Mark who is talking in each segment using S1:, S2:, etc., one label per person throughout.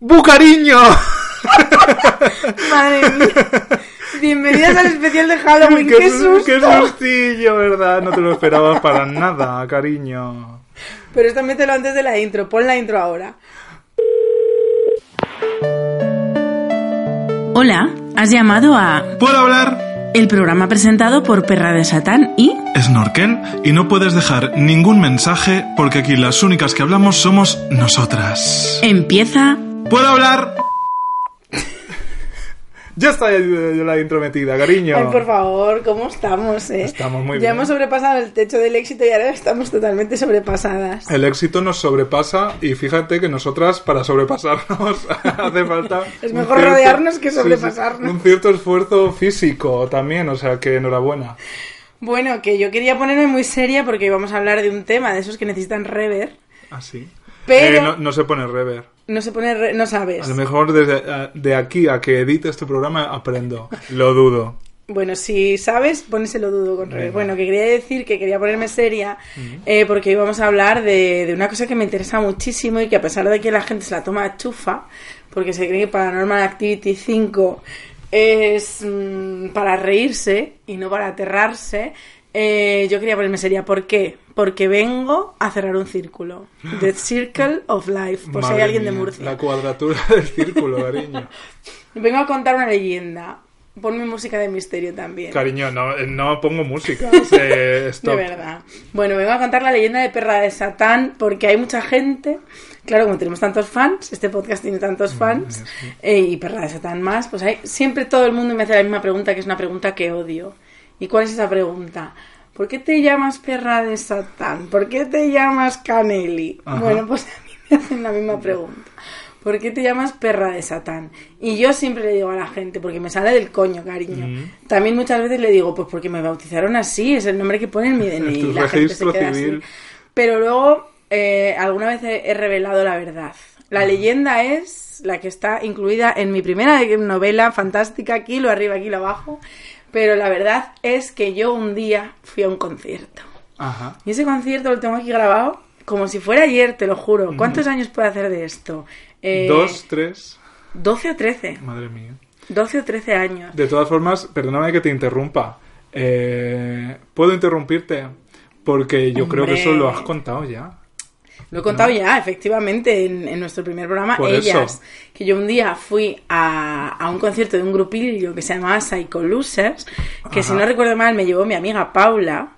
S1: ¡Bucariño!
S2: Madre mía. Bienvenidas al especial de Halloween. ¡Qué, susto!
S1: ¡Qué sustillo, verdad! No te lo esperabas para nada, cariño.
S2: Pero esto mételo antes de la intro. Pon la intro ahora.
S3: Hola, has llamado a
S1: ¿Puedo hablar?
S3: el programa presentado por Perra de Satán y
S1: Snorkel, y no puedes dejar ningún mensaje porque aquí las únicas que hablamos somos nosotras.
S3: empieza
S1: ¿Puedo hablar? ya está eh, la intrometida, cariño.
S2: Ay, por favor, ¿cómo estamos, eh?
S1: Estamos muy
S2: ya
S1: bien.
S2: hemos sobrepasado el techo del éxito y ahora estamos totalmente sobrepasadas.
S1: El éxito nos sobrepasa y fíjate que nosotras para sobrepasarnos hace falta...
S2: Es mejor rodearnos que sobrepasarnos.
S1: un cierto esfuerzo físico también, o sea que enhorabuena.
S2: Bueno, que yo quería ponerme muy seria porque íbamos a hablar de un tema de esos que necesitan rever.
S1: Así.
S2: Pero-
S1: Eh, no, no se pone rever.
S2: No se pone, re- no sabes.
S1: A lo mejor desde eh, de aquí a que edite este programa aprendo. Lo dudo.
S2: Bueno, si sabes, poneselo dudo con.
S1: Venga.
S2: Bueno, que quería decir que quería ponerme seria eh, porque íbamos a hablar de, de una cosa que me interesa muchísimo y que a pesar de que la gente se la toma a chufa, porque se cree que Paranormal Activity 5 es mm, para reírse y no para aterrarse, eh, yo quería ponerme seria. ¿Por qué? Porque vengo a cerrar un círculo. The Circle of Life, por si hay
S1: Madre
S2: alguien de Murcia.
S1: La cuadratura del círculo, cariño.
S2: Vengo a contar una leyenda. Ponme música de misterio también.
S1: Cariño, no, eh, no pongo música. Eh.
S2: De verdad. Bueno, vengo a contar la leyenda de Perra de Satán porque hay mucha gente. Claro, como tenemos tantos fans, este podcast tiene tantos fans, eh, y Perra de Satán más, pues hay, siempre todo el mundo me hace la misma pregunta, que es una pregunta que odio. ¿Y cuál es esa pregunta? ¿Por qué te llamas Perra de Satán? ¿Por qué te llamas Caneli?
S1: Ajá.
S2: Bueno, pues a mí me hacen la misma pregunta. ¿Por qué te llamas perra de Satán? Y yo siempre le digo a la gente, porque me sale del coño, cariño. También muchas veces le digo, pues porque me bautizaron así, es el nombre que pone en mi DNI.
S1: tu
S2: la gente se queda
S1: civil.
S2: así. Pero luego, eh, alguna vez he, he revelado la verdad. La leyenda es la que está incluida en mi primera novela fantástica, aquí lo arriba, aquí lo abajo. Pero la verdad es que yo un día fui a un concierto.
S1: Ajá.
S2: Y ese concierto lo tengo aquí grabado como si fuera ayer, te lo juro. ¿Cuántos años puedo hacer de esto? Eh,
S1: Dos, tres.
S2: 12 o 13.
S1: Madre mía.
S2: 12 o 13 años.
S1: De todas formas, perdóname que te interrumpa. Eh, ¿Puedo interrumpirte? Porque yo creo que eso lo has contado ya.
S2: Lo he contado ya, efectivamente, en, en nuestro primer programa,
S1: Por
S2: Ellas.
S1: eso.
S2: Que yo un día fui a, a un concierto de un grupillo que se llamaba Psycho Losers, que si no recuerdo mal me llevó mi amiga Paula.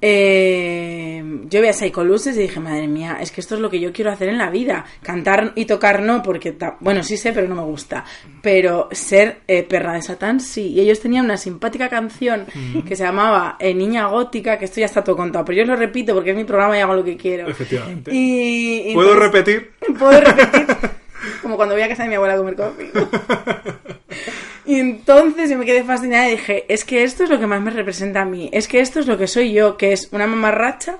S2: Eh, yo vi a Psycho Losers y dije, madre mía, es que esto es lo que yo quiero hacer en la vida. Cantar y tocar no, porque, bueno, sí sé, pero no me gusta. Pero ser eh, perra de Satán sí. Y ellos tenían una simpática canción que se llamaba eh, Niña Gótica, que esto ya está todo contado, pero yo lo repito porque es mi programa y hago lo que quiero.
S1: Efectivamente.
S2: Y, y
S1: ¿Puedo
S2: entonces-
S1: repetir?
S2: Puedo repetir. Como cuando voy a casa de mi abuela a comer conmigo. Y entonces yo me quedé fascinada y dije, es que esto es lo que más me representa a mí. Es que esto es lo que soy yo, que es una mamarracha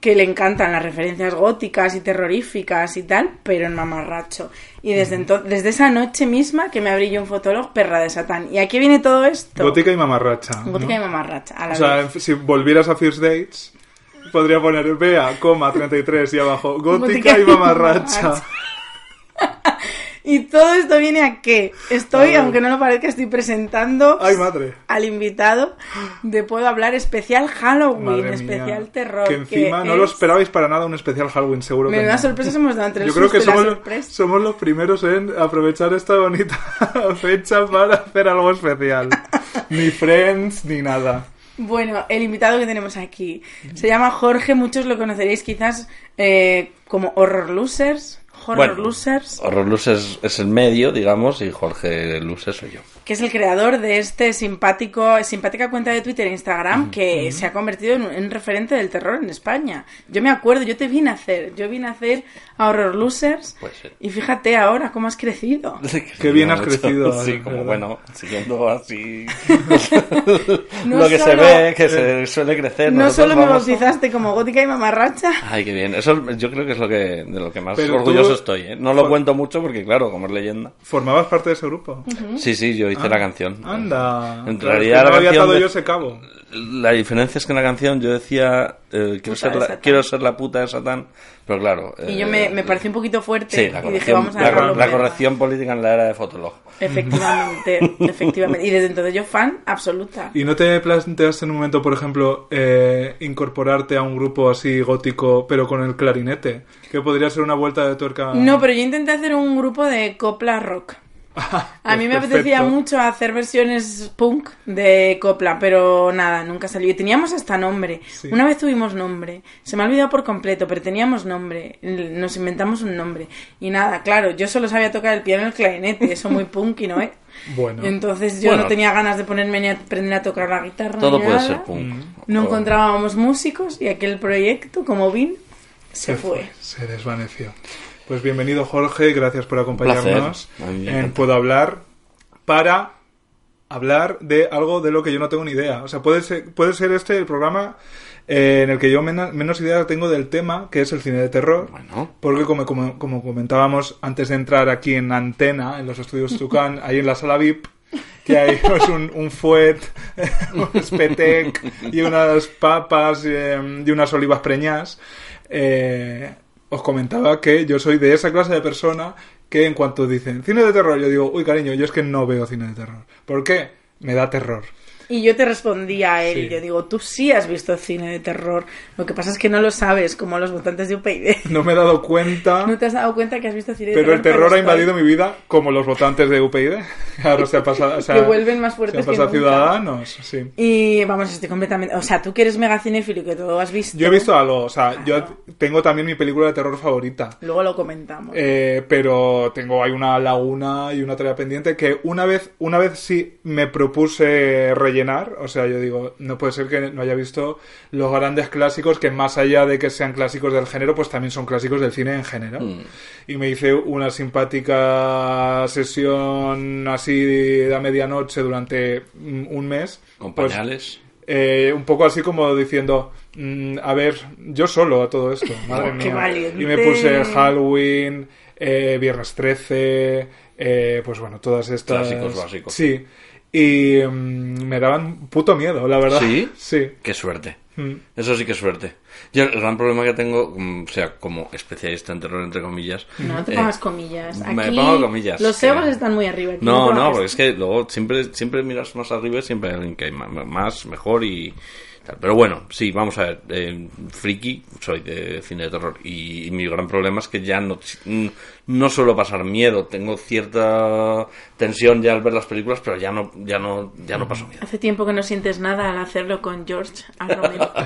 S2: que le encantan las referencias góticas y terroríficas y tal, pero en mamarracho. Y desde entonces, desde esa noche misma que me abrí yo un fotólogo perra de Satán. ¿Y aquí viene todo esto?
S1: Gótica y mamarracha. ¿no?
S2: Gótica y mamarracha. A la
S1: O sea,
S2: vez.
S1: si volvieras a First Dates, podría poner Bea, coma, 33 y abajo, gótica y mamarracha.
S2: Y todo esto viene a qué? Estoy,
S1: A
S2: aunque no lo parezca, estoy presentando
S1: Ay, madre.
S2: al invitado de Puedo Hablar especial Halloween,
S1: Madre mía.
S2: especial terror.
S1: Que encima no lo esperabais para nada un especial Halloween, seguro que
S2: Menudas
S1: no.
S2: sorpresas hemos dado entre
S1: Yo creo que
S2: y
S1: somos,
S2: sorpresa.
S1: somos los primeros en aprovechar esta bonita fecha para hacer algo especial. Ni Friends, ni nada.
S2: Bueno, el invitado que tenemos aquí se llama Jorge, muchos lo conoceréis quizás eh, como Horror Losers. Horror
S4: Bueno,
S2: Losers,
S4: Horror Luz es, el medio, digamos, y Jorge Luz soy yo.
S2: Que es el creador de este simpático, simpática cuenta de Twitter e Instagram que se ha convertido en un en referente del terror en España. Yo me acuerdo, yo te vine a hacer, yo vine a hacer a Horror Losers
S4: Pues sí.
S2: y fíjate ahora cómo has crecido.
S1: Qué bien has crecido,
S4: Sí, como bueno, siguiendo así
S2: No
S4: lo que se
S2: solo-
S4: ve, que se suele crecer.
S2: No solo me bautizaste como gótica y mamarracha,
S4: Ay, qué bien. Eso yo creo que es lo que de lo que más
S1: Pero
S4: orgulloso
S1: tú-
S4: estoy. ¿eh? No lo cuento mucho porque, claro, como es leyenda.
S1: ¿Formabas parte de ese grupo?
S4: Sí, sí, yo hice la canción.
S1: Anda.
S4: En
S1: Claro, es
S4: realidad
S1: que no
S4: la
S1: había
S4: canción
S1: yo ese cabo.
S4: La diferencia es que en la canción yo decía eh, quiero, ser la, quiero ser la puta de Satán, pero claro.
S2: Y
S4: eh,
S2: yo me, me pareció un poquito fuerte
S4: Sí, la
S2: y dije,
S4: corrección,
S2: vamos a
S4: la, la
S2: fuera.
S4: corrección política en la era de Fotolog.
S2: Efectivamente, efectivamente. Y desde entonces yo fan absoluta.
S1: ¿Y no te planteaste en un momento, por ejemplo, eh, incorporarte a un grupo así gótico, pero con el clarinete? Que podría ser una vuelta de tuerca.
S2: No, pero yo intenté hacer un grupo de copla rock. A mí me apetecía mucho hacer versiones punk de copla, pero nada, nunca salió. Y teníamos hasta nombre.
S1: Sí.
S2: Una vez tuvimos nombre. Se me ha olvidado por completo, pero teníamos nombre. Nos inventamos un nombre. Y nada, claro, yo solo sabía tocar el piano y el clarinete. Eso muy punky, ¿no? ¿Eh?
S1: Bueno.
S2: Entonces yo
S4: Bueno.
S2: no tenía ganas de ponerme ni a aprender a tocar la guitarra.
S4: Todo
S2: ni
S4: puede
S2: nada.
S4: ser punk.
S1: Mm.
S2: No
S4: O-
S2: encontrábamos músicos y aquel proyecto, como Vin, se fue.
S1: Se desvaneció. Pues bienvenido Jorge, gracias por acompañarnos en. Puedo Hablar para hablar de algo de lo que yo no tengo ni idea. O sea, puede ser, puede ser este el programa eh, en el que yo mena- menos idea tengo del tema, que es el cine de terror.
S4: Bueno.
S1: Porque como, como, como comentábamos antes de entrar aquí en Antena, en los estudios Tucán, ahí en la sala VIP, que hay pues, un, un fuet, un spetec y unas papas eh, y unas olivas preñas, eh, os comentaba que yo soy de esa clase de persona que en cuanto dicen cine de terror, yo digo, uy cariño, yo es que no veo cine de terror. ¿Por qué? Me da terror.
S2: Y yo te respondía a él,
S1: Sí.
S2: yo digo, tú sí has visto cine de terror, lo que pasa es que no lo sabes, como los votantes de UPyD.
S1: No me he dado cuenta.
S2: No te has dado cuenta que has visto cine de
S1: Pero
S2: terror.
S1: el terror ha invadido mi vida como los votantes de UPyD. Claro, se ha pasado, o sea,
S2: Que vuelven más
S1: se
S2: fuertes
S1: han
S2: que
S1: pasado
S2: nunca.
S1: ciudadanos, sí.
S2: Y vamos, estoy completamente... O sea, tú que eres mega cinéfilo y que todo has visto...
S1: Yo he visto algo, o sea, yo tengo también mi película de terror favorita.
S2: Luego lo comentamos.
S1: Eh, pero tengo hay una laguna y una tarea pendiente que una vez una vez sí me propuse rellenar o sea yo digo no puede ser que no haya visto los grandes clásicos que más allá de que sean clásicos del género pues también son clásicos del cine en general
S4: Mm.
S1: y me hice una simpática sesión así de a medianoche durante mm, un mes
S4: Con
S1: Pues,
S4: pañales.
S1: eh, un poco así como diciendo, mm, a ver, yo solo a todo esto, madre
S2: Oh,
S1: mía.
S2: valiente.
S1: Y me puse Halloween, eh, Viernes 13, eh, pues bueno, todas estas...
S4: Clásicos básicos.
S1: Sí, y mm, me daban puto miedo, la verdad.
S4: ¿Sí?
S1: Sí.
S4: Qué suerte.
S1: Mm.
S4: Eso sí que es suerte. Yo el gran problema que tengo, mm, o sea, como especialista en terror, entre comillas.
S2: No, no te
S4: eh,
S2: pongas comillas. Aquí
S4: me pongo comillas,
S2: Los egos están muy arriba. aquí
S4: No, no,
S2: pongas-
S4: porque es que luego siempre, siempre miras más arriba y siempre hay alguien que hay más, mejor y. Pero bueno, sí, vamos a ver. eh, friki, soy de cine de terror y, y mi gran problema es que ya no, no suelo pasar miedo. Tengo cierta tensión ya al ver las películas, pero ya no, ya no, ya no paso miedo.
S2: Hace tiempo que no sientes nada al hacerlo con George A. Romero.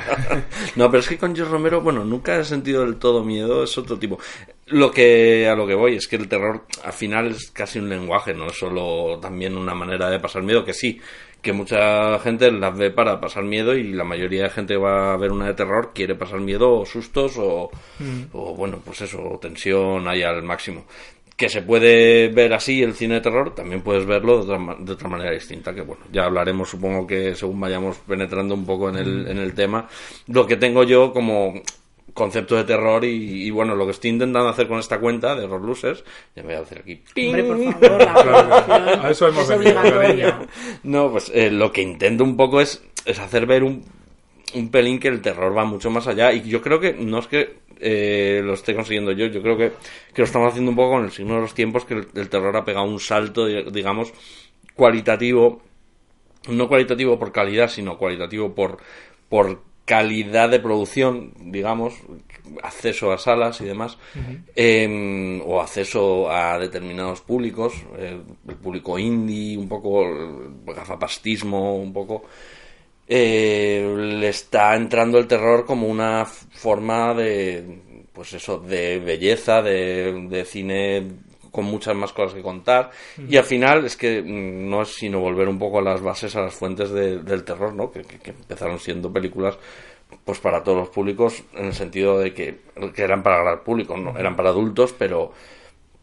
S4: No, pero es que con George Romero, bueno, nunca he sentido del todo miedo, es otro tipo. Lo que a lo que voy es que el terror al final es casi un lenguaje, no es solo también una manera de pasar miedo, que sí, que mucha gente las ve para pasar miedo y la mayoría de gente va a ver una de terror quiere pasar miedo o sustos o, o bueno, pues eso, o tensión ahí al máximo. Que se puede ver así el cine de terror, también puedes verlo de otra, de otra manera distinta, que bueno, ya hablaremos supongo que según vayamos penetrando un poco en el, en el tema. Lo que tengo yo como concepto de terror y, y, bueno, lo que estoy intentando hacer con esta cuenta de Horror Losers, ya me voy a hacer aquí.
S2: Hombre, por favor, la
S1: A eso hemos
S2: es
S1: venido.
S4: No, pues eh, lo que intento un poco es, es hacer ver un, un pelín que el terror va mucho más allá. Y yo creo que no es que eh, lo esté consiguiendo yo, yo creo que, que lo estamos haciendo un poco con el signo de los tiempos, que el, el terror ha pegado un salto, di- digamos, cualitativo. No cualitativo por calidad, sino cualitativo por, por calidad de producción, digamos, acceso a salas y demás, eh, o acceso a determinados públicos, eh, el público indie, un poco el gafapastismo, un poco, eh, le está entrando el terror como una forma de, pues eso, de belleza, de, de cine con muchas más cosas que contar y al final es que mm, no es sino volver un poco a las bases, a las fuentes de- del terror, ¿no? Que, que- que empezaron siendo películas pues para todos los públicos en el sentido de que, que eran para gran público, no eran para adultos, pero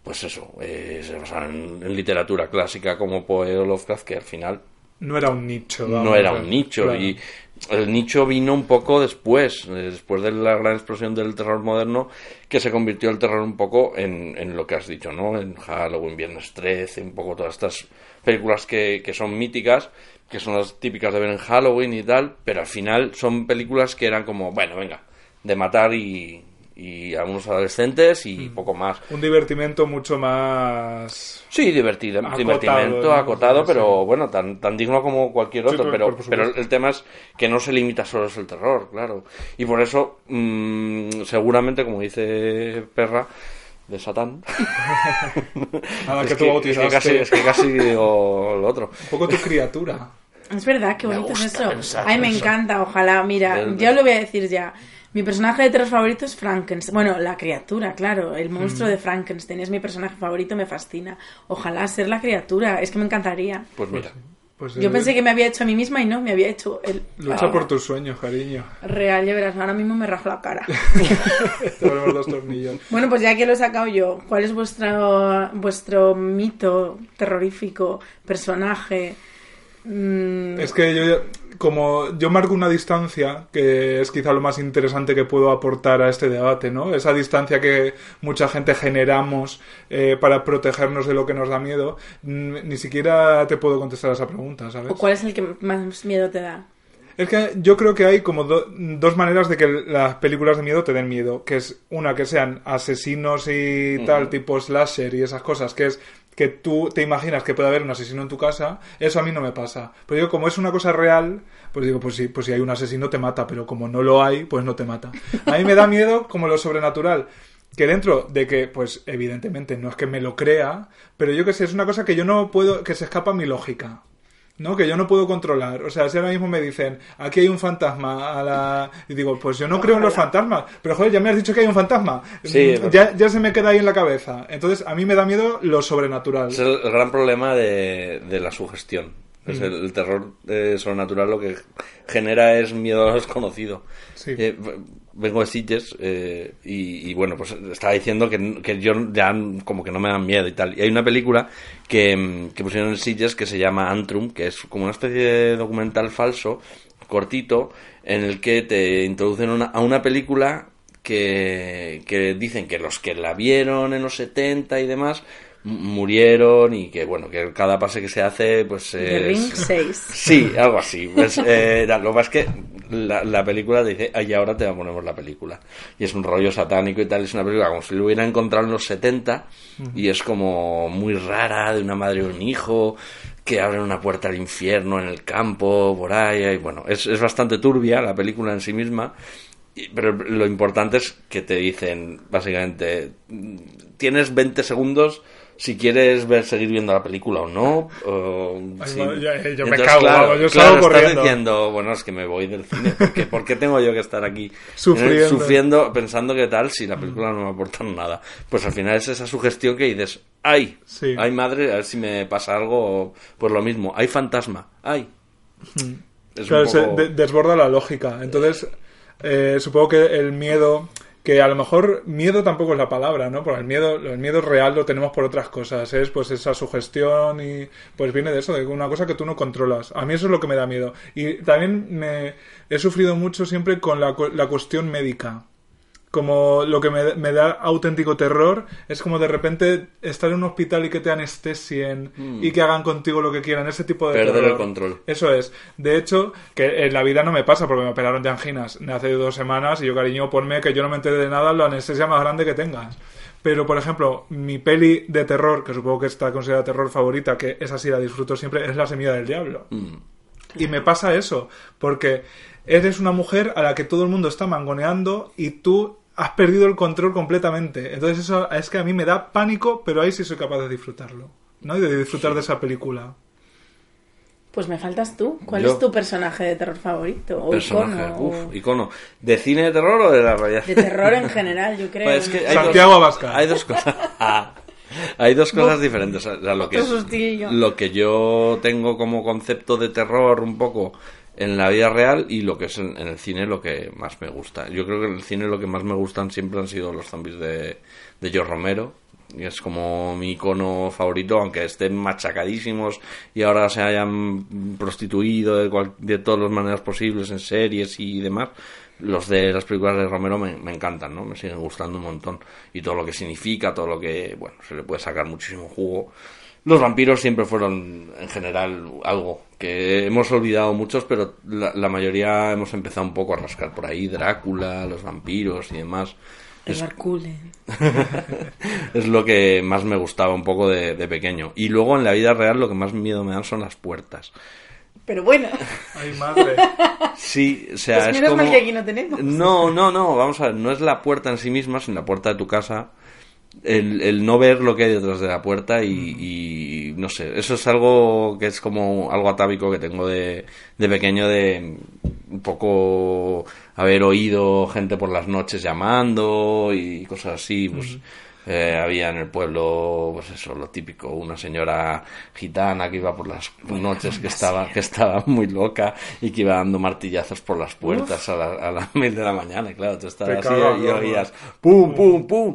S4: pues eso, eh, se basaban en, en literatura clásica como Poe o Lovecraft, que al final
S1: No era un nicho. vamos,
S4: no era un nicho
S1: Claro.
S4: y el nicho vino un poco después, eh, después de la gran explosión del terror moderno, que se convirtió el terror un poco en, en lo que has dicho, ¿no? En Halloween, Viernes 13, un poco todas estas películas que, que son míticas, que son las típicas de ver en Halloween y tal, pero al final son películas que eran como, bueno, venga, de matar y, y a unos adolescentes
S1: Mm.
S4: y poco más.
S1: Un divertimento mucho más...
S4: Sí, divertido,
S1: Acotado,
S4: divertimento
S1: ¿no?
S4: acotado,
S1: Sí.
S4: pero bueno, tan, tan digno como cualquier
S1: Sí,
S4: otro.
S1: por-
S4: pero, pero el tema es que no se limita solo es el terror, claro. Y por eso, mm, seguramente, como dice Perra, de Satán.
S1: Nada
S4: es,
S1: que tú
S4: que, es,
S1: bautizaste.
S4: que casi, es que casi digo lo otro.
S1: Un poco tu criatura.
S2: Es verdad, qué bonito es eso. Ay, me
S4: eso.
S2: encanta, ojalá. Mira, yo lo voy a decir ya. Mi personaje de terror favorito es Frankenstein. Bueno, la criatura, claro. El
S1: Mm.
S2: monstruo de Frankenstein es mi personaje favorito, me fascina. Ojalá ser la criatura, es que me encantaría.
S4: Pues mira,
S1: Pues,
S2: Yo
S1: eh,
S2: pensé que me había hecho a mí misma y no, me había hecho el...
S1: Lucha
S2: Ah,
S1: por tus sueños, cariño.
S2: Real, ya verás, ahora mismo me rajo la cara.
S1: Te volvemos los tornillos.
S2: Bueno, pues ya que lo he sacado yo, ¿cuál es vuestro, vuestro mito terrorífico, personaje? Mm,
S1: Es que yo, como yo marco una distancia, que es quizá lo más interesante que puedo aportar a este debate, ¿no? Esa distancia que mucha gente generamos eh, para protegernos de lo que nos da miedo, mm, ni siquiera te puedo contestar a esa pregunta, ¿sabes?
S2: ¿O cuál es el que más miedo te da?
S1: Es que yo creo que hay como do- dos maneras de que las películas de miedo te den miedo, que es una que sean asesinos y tal, tipo slasher y esas cosas, que es que tú te imaginas que puede haber un asesino en tu casa, eso a mí no me pasa. Pero yo como es una cosa real, pues digo, pues sí, pues si hay un asesino te mata, pero como no lo hay, pues no te mata. A mí me da miedo como lo sobrenatural. Que dentro de que, pues evidentemente no es que me lo crea, pero yo que sé, es una cosa que yo no puedo, que se escapa a mi lógica. ¿No? Que yo no puedo controlar. O sea, si ahora mismo me dicen, aquí hay un fantasma a la... Y digo, pues yo no creo en los fantasmas. Pero joder, ya me has dicho que hay un fantasma.
S4: Sí,
S1: Mm, ya, ya se me queda ahí en la cabeza. Entonces, a mí me da miedo lo sobrenatural.
S4: es el, gran problema de, de la sugestión. Es el, el terror eh, sobrenatural lo que genera es miedo a lo desconocido.
S1: Sí.
S4: Eh, vengo de Sitges eh, y, y, bueno, pues estaba diciendo que, que yo ya como que no me dan miedo y tal. Y hay una película que, que pusieron en Sitges que se llama Antrum, que es como una especie de documental falso, cortito, en el que te introducen una- a una película que, que dicen que los que la vieron en los 70 y demás murieron y que bueno que cada pase que se hace pues
S2: The
S4: es-
S2: Ring 6.
S4: Sí, algo así. Pues, eh, lo es que la, la película dice, ay, ahora te ponemos la película. Y es un rollo satánico y tal. Es una película como si lo hubiera encontrado en los 70 y es como muy rara, de una madre y un hijo que abren una puerta al infierno en el campo, por. Y bueno, es, es bastante turbia la película en sí misma. Y- Pero lo importante es que te dicen, básicamente, tienes 20 segundos si quieres ver seguir viendo la película o no. o
S1: Ay,
S4: si-
S1: bueno, yo- yo me cago,
S4: claro,
S1: vamos, yo
S4: claro,
S1: salgo
S4: estás
S1: corriendo.
S4: diciendo, bueno, es que me voy del cine. porque ¿Por qué tengo yo que estar aquí
S1: Sufriendo.
S4: eh, sufriendo, pensando que tal, si la película no me aporta nada? Pues al final es esa sugestión que dices, ¡ay!
S1: Sí.
S4: ¡ay madre! A ver si me pasa algo, pues lo mismo. ¡ay fantasma! ¡ay! Es
S1: Claro,
S4: un
S1: se de- desborda la lógica. Entonces, eh, supongo que el miedo, que a lo mejor miedo tampoco es la palabra, ¿no? Porque el miedo, el miedo real lo tenemos por otras cosas, es pues esa sugestión y pues viene de eso, de una cosa que tú no controlas. A mí eso es lo que me da miedo. Y también me he sufrido mucho siempre con la, la cuestión médica. Como lo que me, me da auténtico terror es como de repente estar en un hospital y que te anestesien y que hagan contigo lo que quieran, ese tipo de
S4: Mm. Perder
S1: terror.
S4: el control.
S1: Eso es. De hecho, que en la vida no me pasa porque me operaron de anginas hace dos semanas y yo, cariño, ponme que yo no me enteré de nada la anestesia más grande que tengas. Pero, por ejemplo, mi peli de terror, que supongo que está considerada terror favorita, que esa sí la disfruto siempre, es La Semilla del Diablo.
S4: Mm.
S1: Y me pasa eso, porque eres una mujer a la que todo el mundo está mangoneando y tú has perdido el control completamente. Entonces eso es que a mí me da pánico, pero ahí sí soy capaz de disfrutarlo. ¿no? Y de disfrutar de esa película.
S2: Pues me faltas tú. ¿Cuál
S4: Yo.
S2: es tu personaje de terror favorito? O
S4: personaje.
S2: icono.
S4: Uf,
S2: o-
S4: icono. ¿De cine de terror o de la realidad?
S2: De terror en general, yo creo.
S4: Pues es que hay
S1: Santiago
S4: dos,
S1: Abascal.
S4: Hay dos cosas. hay dos cosas diferentes. O sea, lo que, lo que yo tengo como concepto de terror un poco en la vida real y lo que es en, en el cine lo que más me gusta. Yo creo que en el cine lo que más me gustan siempre han sido los zombies de, de George Romero. Y es como mi icono favorito, aunque estén machacadísimos y ahora se hayan prostituido de, cual- de todas las maneras posibles en series y demás. Los de las películas de Romero me, me encantan, ¿no? Me siguen gustando un montón. Y todo lo que significa, todo lo que, bueno, se le puede sacar muchísimo jugo. Los vampiros siempre fueron, en general, algo que hemos olvidado muchos, pero la, la mayoría hemos empezado un poco a rascar por ahí. Drácula, los vampiros y demás.
S2: Cullen.
S4: Es lo que más me gustaba un poco de, de pequeño. Y luego en la vida real lo que más miedo me dan son las puertas.
S2: Pero bueno,
S1: Ay, madre.
S4: Sí, o sea,
S2: pues
S4: es
S2: menos
S4: como...
S2: mal que aquí no tenemos.
S4: No, no, no, vamos a ver, no es la puerta en sí misma, sino la puerta de tu casa. El, el no ver lo que hay detrás de la puerta y, y no sé, eso es algo que es como algo atávico que tengo de, de pequeño de un poco haber oído gente por las noches llamando y cosas así, pues eh, había en el pueblo, pues eso, lo típico, una señora gitana que iba por las noches que estaba, que estaba muy loca y que iba dando martillazos por las puertas a, la- a las mil de la mañana, y claro, tú estabas así y oías pum, pum, pum,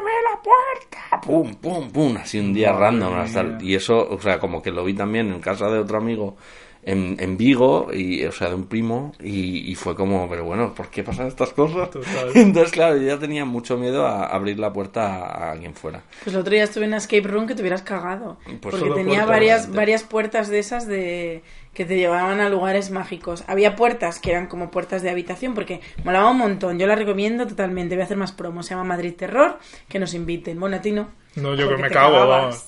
S4: ábreme la puerta, pum, pum, pum, así un día
S1: Madre
S4: random hasta y eso, o sea, como que lo vi también en casa de otro amigo en, en Vigo, y, o sea, de un primo, y, y fue como, pero bueno, ¿por qué pasan estas cosas?
S1: Total.
S4: Entonces, claro, yo ya tenía mucho miedo a abrir la puerta a, a quien fuera.
S2: Pues el otro día estuve en una escape room que te hubieras cagado.
S4: Pues
S2: porque tenía
S1: puertas.
S2: varias, varias puertas de esas de que te llevaban a lugares mágicos. Había puertas que eran como puertas de habitación porque molaba un montón. Yo la recomiendo totalmente. Voy a hacer más promo. Se llama Madrid Terror. Que nos inviten. Bueno, a ti no.
S1: No, yo que me cago,
S2: cagabas.
S1: vamos.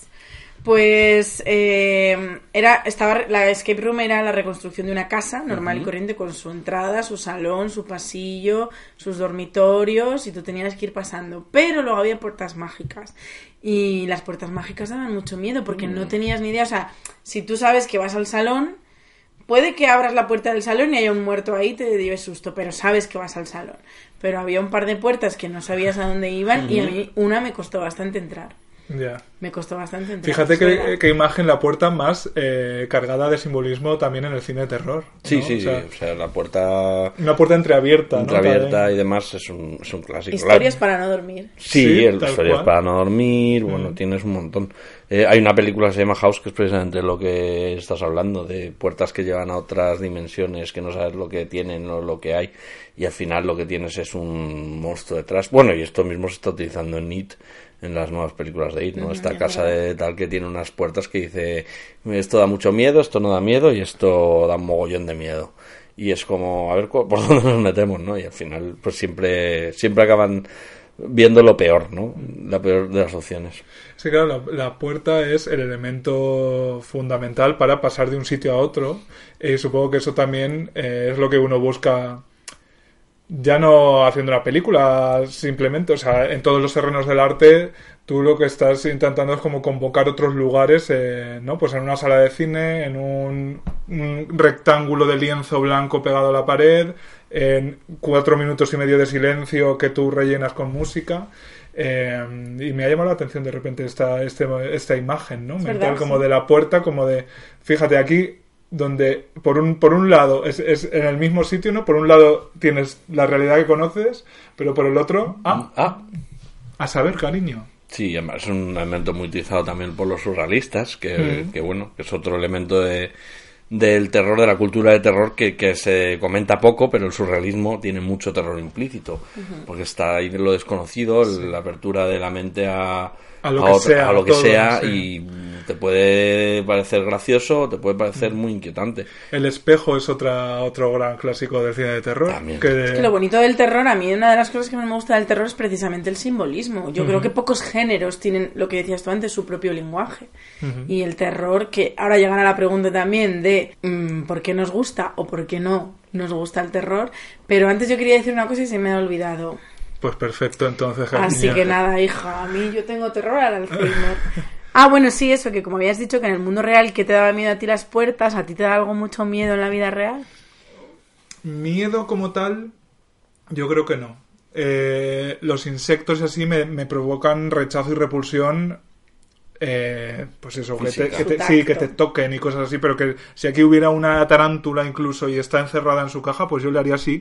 S2: Pues eh, era, estaba, la escape room era la reconstrucción de una casa normal y corriente con su entrada, su salón, su pasillo, sus dormitorios y tú tenías que ir pasando. Pero luego había puertas mágicas y las puertas mágicas daban mucho miedo porque no tenías ni idea. O sea, si tú sabes que vas al salón, puede que abras la puerta del salón y haya un muerto ahí y te lleves susto, pero sabes que vas al salón. Pero había un par de puertas que no sabías a dónde iban y a mí una me costó bastante entrar.
S1: Ya.
S2: Me costó bastante entrar.
S1: Fíjate que, qué imagen la puerta más eh, cargada de simbolismo también en el cine de terror. ¿no?
S4: Sí, sí,
S1: O
S4: sí. O sea, la puerta
S1: Una puerta entreabierta,
S4: entreabierta y demás es un, es un clásico.
S2: Historias para no dormir.
S4: Sí,
S1: Sí,
S4: el historias
S1: cual.
S4: para no dormir, bueno, tienes un montón. Eh, hay una película que se llama House que es precisamente lo que estás hablando, de puertas que llevan a otras dimensiones que no sabes lo que tienen o lo que hay y al final lo que tienes es un monstruo detrás. Bueno, y esto mismo se está utilizando en It, en las nuevas películas de It, ¿no? Esta casa de tal que tiene unas puertas que dice esto da mucho miedo, esto no da miedo y esto da un mogollón de miedo. Y es como, a ver cu- por dónde nos metemos, ¿no? Y al final, pues siempre, siempre acaban viendo lo peor, ¿no? La peor de las opciones.
S1: Sí, claro, la, la puerta es el elemento fundamental para pasar de un sitio a otro. Y supongo que eso también eh, es lo que uno busca, ya no haciendo una película, simplemente, o sea, en todos los terrenos del arte, tú lo que estás intentando es como convocar otros lugares, eh, ¿no? Pues en una sala de cine, en un, un rectángulo de lienzo blanco pegado a la pared, en cuatro minutos y medio de silencio que tú rellenas con música. Eh, y me ha llamado la atención de repente esta, este, esta imagen, ¿no? Mental, como
S2: sí.
S1: de la puerta, como de, fíjate, aquí donde por un, por un lado es, es en el mismo sitio, ¿no? Por un lado tienes la realidad que conoces, pero por el otro, ah,
S4: Ah,
S1: a saber, cariño.
S4: sí, además es un elemento muy utilizado también por los surrealistas, que, que bueno, que es otro elemento de, del terror, de la cultura de terror que, que se comenta poco, pero el surrealismo tiene mucho terror implícito, porque está ahí lo desconocido, la apertura de la mente a,
S1: A lo que sea,
S4: a lo que
S1: todo,
S4: sea
S1: sí.
S4: y te puede parecer gracioso, te puede parecer muy inquietante.
S1: El espejo es otra, otro gran clásico del cine de terror.
S4: También.
S1: que-
S2: Es que lo bonito del terror, a mí una de las cosas que más me gusta del terror es precisamente el simbolismo. Yo creo que pocos géneros tienen, lo que decías tú antes, su propio lenguaje. Y el terror, que ahora llegará la pregunta también de mm, por qué nos gusta o por qué no nos gusta el terror. Pero antes yo quería decir una cosa y se me ha olvidado.
S1: Pues perfecto, entonces.
S2: Así
S1: cariño.
S2: que nada, hija, a mí yo tengo terror al Alzheimer. Ah, bueno, sí, eso, que como habías dicho que en el mundo real que te daba miedo a ti las puertas, ¿a ti te da algo mucho miedo en la vida real?
S1: Miedo como tal, yo creo que no. Eh, los insectos así me, me provocan rechazo y repulsión. eh, pues eso, que te, que te- sí, que te toquen y cosas así, pero que si aquí hubiera una tarántula incluso y está encerrada en su caja, pues yo le haría así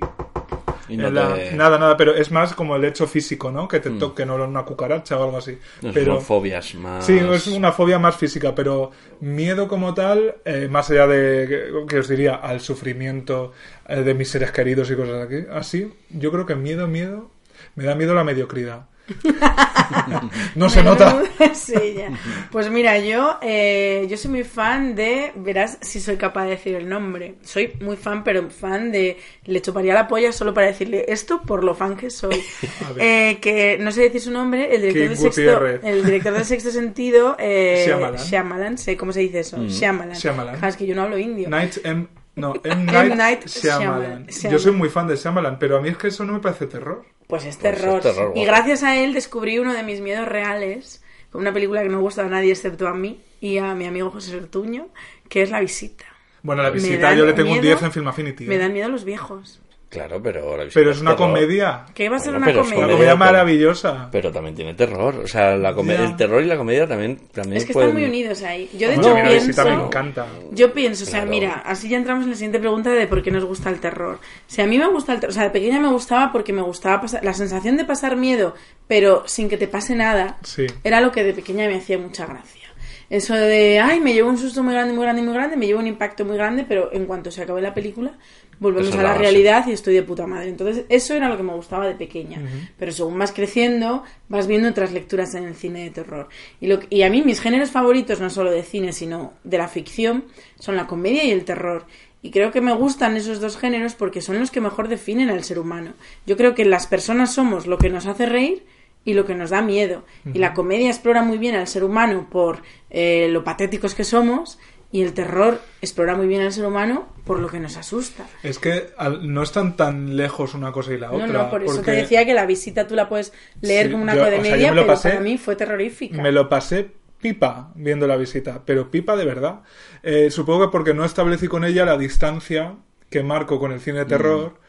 S4: Y no
S1: En la-
S4: te-
S1: Nada, nada, pero es más como el hecho físico, ¿no? Que te toque no una cucaracha o algo así.
S4: no
S1: pero
S4: son fobias más...
S1: Sí, es una fobia más física, pero miedo como tal, eh, más allá de, que- que os diría, al sufrimiento eh, de mis seres queridos y cosas aquí, así, yo creo que miedo, miedo, me da miedo la mediocridad. no se nota.
S2: sí, ya. Pues mira, yo, eh, yo soy muy fan de. Verás si soy capaz de decir el nombre. Soy muy fan, pero fan de. Le chuparía la polla solo para decirle esto por lo fan que soy. Eh, que no sé decir su nombre, el director, del sexto, el director del sexto sentido. Eh,
S1: Shyamalan.
S2: Shyamalan, sé cómo se dice eso. Shyamalan.
S1: Shyamalan.
S2: Es que yo no hablo indio.
S1: Night M. No, M. Night,
S2: Night
S1: Shyamalan.
S2: Shyamalan.
S1: Yo soy muy fan de Shyamalan, pero a mí es que eso no me parece terror.
S2: Pues es
S4: Pues es
S2: terror. y gracias a él descubrí uno de mis miedos reales, con una película que no gusta a nadie excepto a mí y a mi amigo José Sertuño, que es La Visita.
S1: Bueno, la visita yo le tengo un
S2: miedo-
S1: 10 en Film Affinity.
S2: Me
S1: ¿eh?
S2: dan miedo los viejos.
S4: Claro, pero... la visita
S1: Pero es una
S4: terror.
S1: comedia.
S2: Que iba a ser
S4: Bueno,
S2: una comedia.
S1: Una
S4: Comedia,
S1: comedia maravillosa.
S4: Pero también tiene terror. O sea, la come-
S1: Ya.
S4: el terror y la comedia también, también
S2: Es que
S4: pueden-
S2: están muy unidos ahí. Yo de
S1: No,
S2: hecho pienso...
S1: visita me encanta.
S2: Yo pienso, o sea,
S4: Claro.
S2: mira, así ya entramos en la siguiente pregunta de por qué nos gusta el terror. Si a mí me gusta el terror, o sea, de pequeña me gustaba porque me gustaba pasar, la sensación de pasar miedo, pero sin que te pase nada,
S1: Sí.
S2: era lo que de pequeña me hacía mucha gracia. Eso de, ay, me llevo un susto muy grande, muy grande, muy grande, me llevo un impacto muy grande, pero en cuanto se acabe la película, volvemos a la realidad y estoy de puta madre. Entonces, eso era lo que me gustaba de pequeña. Pero según vas creciendo, vas viendo otras lecturas en el cine de terror. Y, lo, y a mí mis géneros favoritos, no solo de cine, sino de la ficción, son la comedia y el terror. Y creo que me gustan esos dos géneros porque son los que mejor definen al ser humano. Yo creo que las personas somos lo que nos hace reír y lo que nos da miedo. Y la comedia explora muy bien al ser humano por eh, lo patéticos que somos y el terror explora muy bien al ser humano por lo que nos asusta.
S1: Es que al- no están tan lejos una cosa y la
S2: No,
S1: otra.
S2: no, por eso
S1: porque
S2: te decía que la visita tú la puedes leer
S1: Sí,
S2: como una
S1: yo-
S2: comedia,
S1: o sea, me lo
S2: pero
S1: pasé-
S2: para mí fue terrorífica.
S1: Me lo pasé pipa viendo la visita, pero pipa de verdad. Eh, supongo que porque no establecí con ella la distancia que marco con el cine de terror,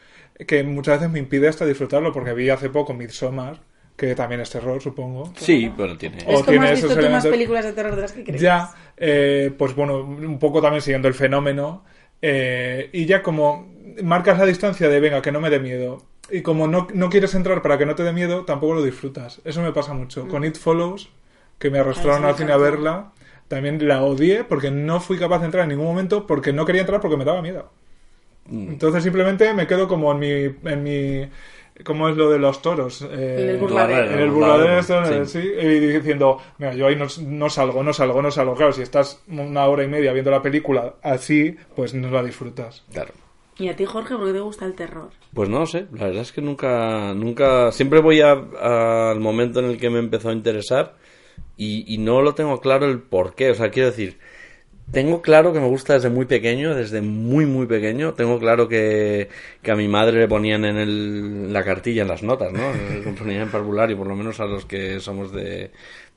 S1: que muchas veces me impide hasta disfrutarlo, porque vi hace poco Midsommar, que también es terror, supongo.
S4: Sí, pero tiene...
S2: Es
S1: o
S2: como
S1: tiene
S2: has visto tú más películas de terror de las que crees.
S1: Ya, eh, pues bueno, un poco también siguiendo el fenómeno. eh, y ya como marcas la distancia de, venga, que no me dé miedo. Y como no, no quieres entrar para que no te dé miedo, tampoco lo disfrutas. Eso me pasa mucho. Con It Follows, que me arrastraron al cine a verla, también la odié porque no fui capaz de entrar en ningún momento porque no quería entrar porque me daba miedo.
S4: Mm.
S1: Entonces simplemente me quedo como en mi... En mi ¿Cómo es lo de los toros? Eh,
S2: En el burladero.
S1: en el burladero, esto,
S4: Sí.
S1: eh, sí, y diciendo, mira, yo ahí no, no salgo, no salgo, no salgo. Claro, si estás una hora y media viendo la película así, pues no la disfrutas.
S4: Claro.
S2: Y a ti, Jorge, ¿por qué te gusta el terror?
S4: Pues no lo sé, la verdad es que nunca, nunca, siempre voy a- al momento en el que me empezó a interesar y, y no lo tengo claro el por qué, o sea, quiero decir, tengo claro que me gusta desde muy pequeño, desde muy muy pequeño, tengo claro que, que a mi madre le ponían en el, la cartilla, en las notas, ¿no? Le ponían en parvulario, por lo menos a los que somos de,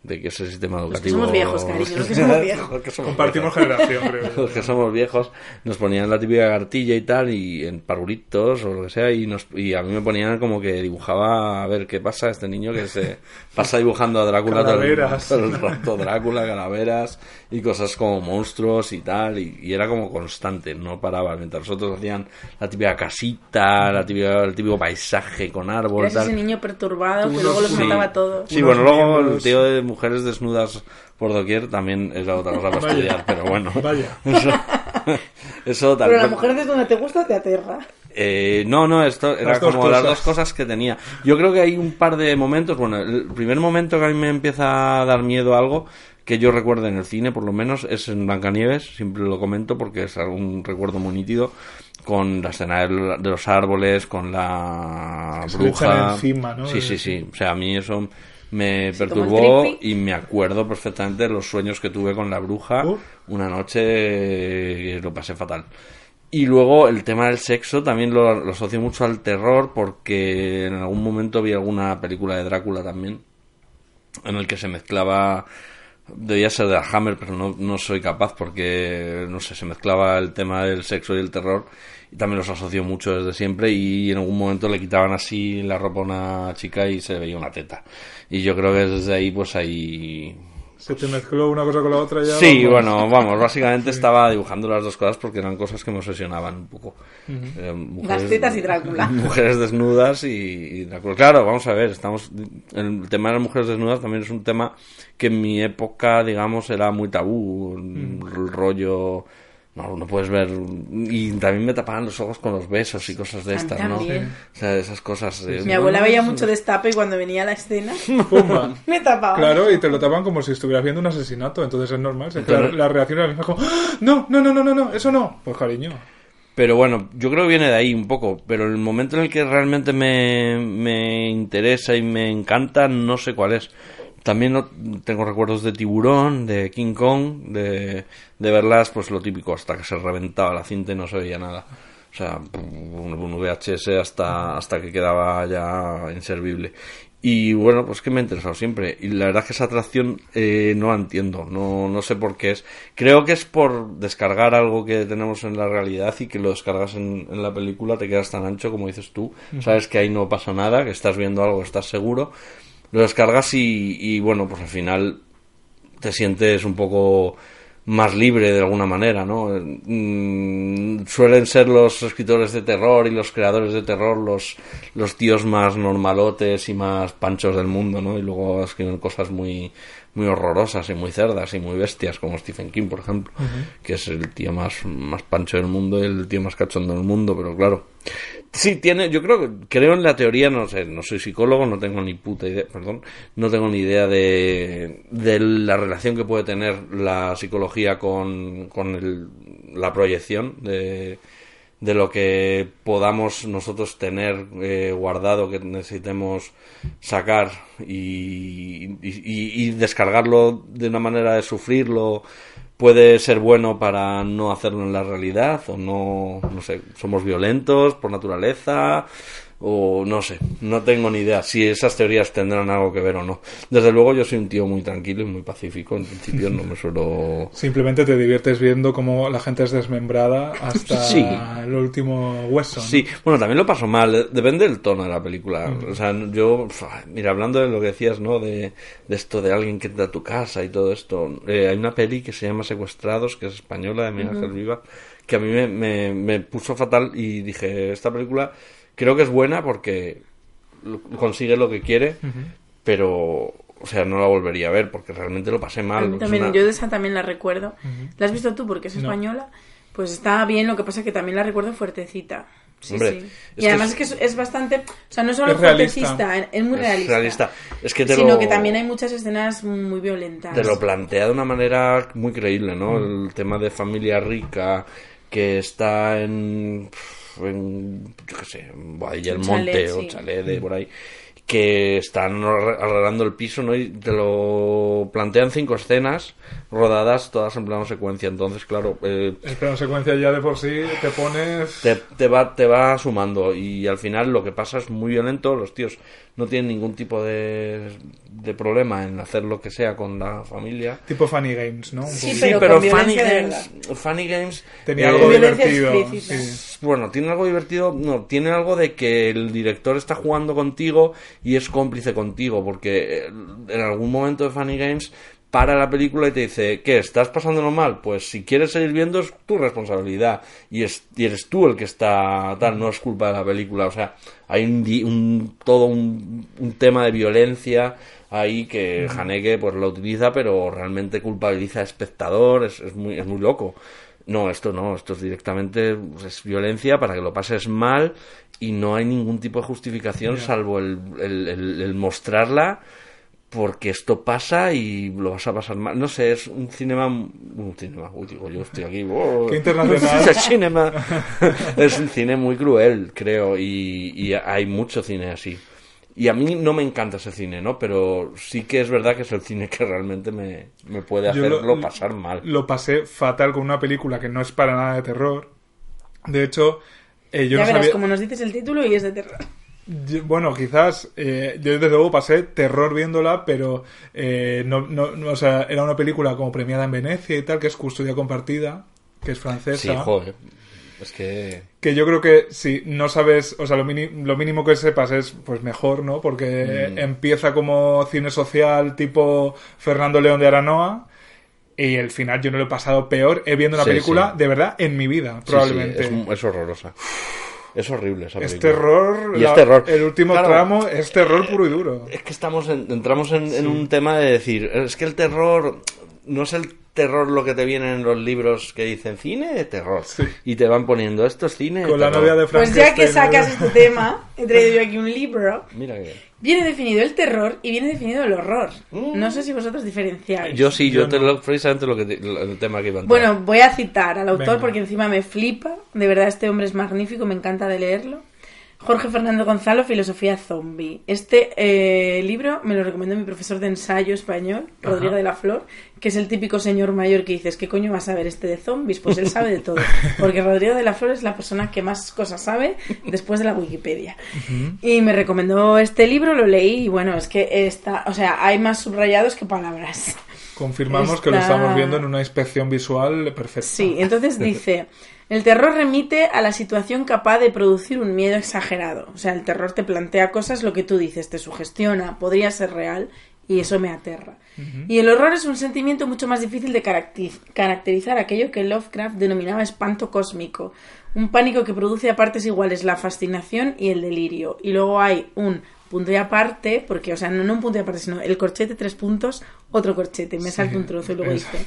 S4: de que ese sistema
S2: Los que
S4: educativo...
S2: somos viejos, cariño, los que somos viejos.
S4: Los que somos
S1: Compartimos
S4: viejos
S1: generación, creo.
S4: los que somos viejos nos ponían la típica cartilla y tal y en parulitos o lo que sea y nos y a mí me ponían como que dibujaba a ver qué pasa este niño que se pasa dibujando a Drácula todo el,
S1: Calaveras.
S4: todo el rato Drácula calaveras y cosas como monstruos y tal y, y era como constante no paraba mientras nosotros hacían la típica casita la típica el típico paisaje con árbol
S2: Eres
S4: tal
S2: ese niño perturbado que luego los
S1: sí.
S2: mataba a todos.
S4: Sí, bueno, luego el tío de mujeres desnudas por doquier también es la otra cosa para
S1: Vaya.
S4: estudiar, pero bueno.
S1: Vaya.
S4: Eso, eso tal
S2: Pero la
S4: vez-
S2: mujer desde donde te gusta te aterra.
S4: Eh, no, no, esto era
S1: Las
S4: como las
S1: cosas.
S4: dos cosas que tenía. Yo creo que hay un par de momentos. Bueno, el primer momento que a mí me empieza a dar miedo a algo que yo recuerdo en el cine, por lo menos, es en Blancanieves. Siempre lo comento porque es un recuerdo muy nítido. Con la escena del- de los árboles, con la
S1: Que se
S4: bruja.
S1: encima, ¿no?
S4: Sí, sí, sí. O sea, a mí eso me
S2: Sí,
S4: perturbó y me acuerdo perfectamente de los sueños que tuve con la bruja. Una noche que lo pasé fatal. Y luego el tema del sexo también lo, lo asocio mucho al terror porque en algún momento vi alguna película de Drácula también en el que se mezclaba debía ser de la Hammer pero no, no soy capaz porque no sé se mezclaba el tema del sexo y el terror y también los asocio mucho desde siempre y en algún momento le quitaban así la ropa a una chica y se veía una teta y yo creo que desde ahí pues hay
S1: Se te mezcló una cosa con la otra ya.
S4: Sí,
S1: vamos.
S4: bueno, vamos, básicamente estaba dibujando las dos cosas porque eran cosas que me obsesionaban un poco. Eh, mujeres-
S2: Las tetas y Drácula.
S4: Mujeres desnudas y, y Drácula. Claro, vamos a ver, estamos el tema de las mujeres desnudas también es un tema que en mi época, digamos, era muy tabú, el rollo no, no puedes ver y también me tapaban los ojos con los besos y cosas de estas, ¿no?
S2: también.
S4: O sea, esas cosas. eh,
S2: Mi abuela veía mucho destape y cuando venía a la escena
S1: Pumba.
S2: me tapaba.
S1: Claro, y te lo tapan como si estuvieras viendo un asesinato, entonces es normal. si es que
S4: Claro.
S1: La, la reacción era la misma, como, ¡Ah! no, no, no, no, no, no, eso no. Pues cariño.
S4: Pero bueno, yo creo que viene de ahí un poco. Pero el momento en el que realmente me, me interesa y me encanta, no sé cuál es. También no- tengo recuerdos de Tiburón, de King Kong, de, de verlas, pues lo típico, hasta que se reventaba la cinta y no se veía nada. O sea, un, un VHS hasta, hasta que quedaba ya inservible. Y bueno, pues que me ha interesado siempre. Y la verdad es que esa atracción eh, no la entiendo. No, no sé por qué es. Creo que es por descargar algo que tenemos en la realidad y que lo descargas en, en la película, te quedas tan ancho como dices tú. Sabes que ahí no pasa nada, que estás viendo algo, estás seguro. Lo descargas y, y bueno, pues al final te sientes un poco más libre de alguna manera, ¿no? Mm, suelen ser los escritores de terror y los creadores de terror los, los tíos más normalotes y más panchos del mundo, ¿no? Y luego escriben cosas muy, muy horrorosas y muy cerdas y muy bestias, como Stephen King, por ejemplo, que es el tío más, más pancho del mundo y el tío más cachondo del mundo, pero claro. Sí, tiene, yo creo que, creo en la teoría, no sé, no soy psicólogo, no tengo ni puta idea, perdón, no tengo ni idea de, de la relación que puede tener la psicología con, con la proyección de, de lo que podamos nosotros tener eh, guardado que necesitemos sacar y descargarlo de una manera de sufrirlo puede ser bueno para no hacerlo en la realidad o no no sé somos violentos por naturaleza o no sé no tengo ni idea si esas teorías tendrán algo que ver o no desde luego yo soy un tío muy tranquilo y muy pacífico en principio no me suelo
S1: Simplemente te diviertes viendo cómo la gente es desmembrada hasta
S4: Sí.
S1: el último hueso. ¿no?
S4: Sí, bueno, también lo paso mal, eh, depende del tono de la película. O sea, yo, mira, hablando de lo que decías, ¿no? De, de esto de alguien que entra a tu casa y todo esto. eh, hay una peli que se llama Secuestrados, que es española, de Miguel Ángel Viva, que a mí me, me, me puso fatal y dije, esta película creo que es buena porque consigue lo que quiere, pero, o sea, no la volvería a ver porque realmente lo pasé mal.
S2: también,
S4: una-
S2: yo de esa también la recuerdo. ¿La has visto tú porque es
S1: No.
S2: española? Pues está bien, lo que pasa es que también la recuerdo fuertecita. Sí,
S4: Hombre,
S2: sí. Y además
S4: es-
S2: es que es, es bastante... O sea, no solo
S1: Es realista.
S2: fuertecista, es muy
S4: es
S2: realista.
S4: realista. Es que te
S2: sino
S4: lo-
S2: que también hay muchas escenas muy violentas.
S4: Te lo plantea de una manera muy creíble, ¿no? El tema de familia rica que está en, en yo qué sé, en Boadilla del Monte
S2: chalet,
S4: o
S2: sí.
S4: chalet de por ahí, que están arre- arreglando el piso, ¿no? Y te lo plantean cinco escenas rodadas todas en plano secuencia. Entonces, claro, eh,
S1: El plano secuencia ya de por sí te pones...
S4: te, te va, te va sumando y al final lo que pasa es muy violento. Los tíos no tienen ningún tipo de, de problema en hacer lo que sea con la familia.
S1: Tipo Funny Games, ¿no?
S2: Sí,
S1: poco.
S2: pero
S4: Funny Games, Funny Games
S1: Tenía
S4: eh,
S1: algo divertido. sí.
S4: bueno, tiene algo divertido, no, tiene algo de que el director está jugando contigo y es cómplice contigo, porque eh, en algún momento de Funny Games para la película y te dice, ¿qué? ¿Estás pasándolo mal? Pues si quieres seguir viendo es tu responsabilidad y, es, y eres tú el que está tal, no es culpa de la película, o sea, hay un, un todo un, un tema de violencia ahí que Haneke pues lo utiliza pero realmente culpabiliza al espectador, es, es muy, es muy loco. No, esto no, esto es directamente pues, es violencia para que lo pases mal y no hay ningún tipo de justificación salvo el, el- el- el mostrarla porque esto pasa y lo vas a pasar mal. No sé, es un cinema... Un cinema, uy, digo, yo estoy aquí... oh,
S1: Qué internacional.
S4: es cinema. es un cine muy cruel, creo, y, y hay mucho cine así. Y a mí no me encanta ese cine, ¿no? Pero sí que es verdad que es el cine que realmente me, me puede hacerlo pasar mal.
S1: Lo pasé fatal con una película que no es para nada de terror. De hecho, eh, yo
S2: ya
S1: no
S2: verás,
S1: sabía...
S2: como nos dices el título y es de terror.
S1: Yo- Bueno, quizás eh, yo desde luego pasé terror viéndola, pero eh, no, no, no, o sea, era una película como premiada en Venecia y tal, que es Custodia Compartida, que es francesa.
S4: Sí, joder. Es que...
S1: que yo creo que si no sabes, o sea, lo, mini- lo mínimo que sepas es pues mejor, ¿no? Porque
S4: Mm.
S1: empieza como cine social tipo Fernando León de Aranoa y el final yo no lo he pasado peor he viendo una
S4: Sí,
S1: película
S4: sí.
S1: de verdad en mi vida,
S4: sí,
S1: probablemente.
S4: es, es horrorosa. Es horrible esa
S1: Es terror,
S4: Y
S1: la-
S4: es terror.
S1: el último
S4: Claro,
S1: tramo es terror puro y duro.
S4: Es que estamos en- entramos en, en un tema de decir, es que el terror no es el terror lo que te viene en los libros que dicen cine de terror.
S1: Sí.
S4: Y te van poniendo esto es cine de
S1: Con la novia de
S2: Pues ya que
S1: Frankenstein,
S2: sacas este tema, he traído yo aquí un libro.
S4: Mira que...
S2: Viene definido el terror y viene definido el horror. No sé si vosotros diferenciáis.
S4: Yo sí, yo,
S1: Yo
S4: te
S1: no.
S4: lo, precisamente lo que te- el tema que iba a entrar.
S2: Bueno, voy a citar al autor
S1: Venga.
S2: porque encima me flipa. De verdad, este hombre es magnífico, me encanta de leerlo. Jorge Fernando Gonzalo, Filosofía Zombie. Este eh, libro me lo recomendó mi profesor de ensayo español, Rodrigo de la Flor, que es el típico señor mayor que dices, ¿qué coño vas a ver este de zombies? Pues él sabe de todo. Porque Rodrigo de la Flor es la persona que más cosas sabe después de la Wikipedia. Y me recomendó este libro, lo leí y bueno, es que está, o sea, hay más subrayados que palabras.
S1: Confirmamos que lo estamos viendo en una inspección visual perfecta.
S2: Sí, entonces dice, el terror remite a la situación capaz de producir un miedo exagerado. O sea, el terror te plantea cosas, lo que tú dices, te sugestiona, podría ser real y eso me aterra. Y el horror es un sentimiento mucho más difícil de caracterizar, aquello que Lovecraft denominaba espanto cósmico, un pánico que produce a partes iguales la fascinación y el delirio. Y luego hay un punto y aparte, porque, o sea, no, no un punto y aparte, sino el corchete, tres puntos, otro corchete, me salto un trozo y luego dice...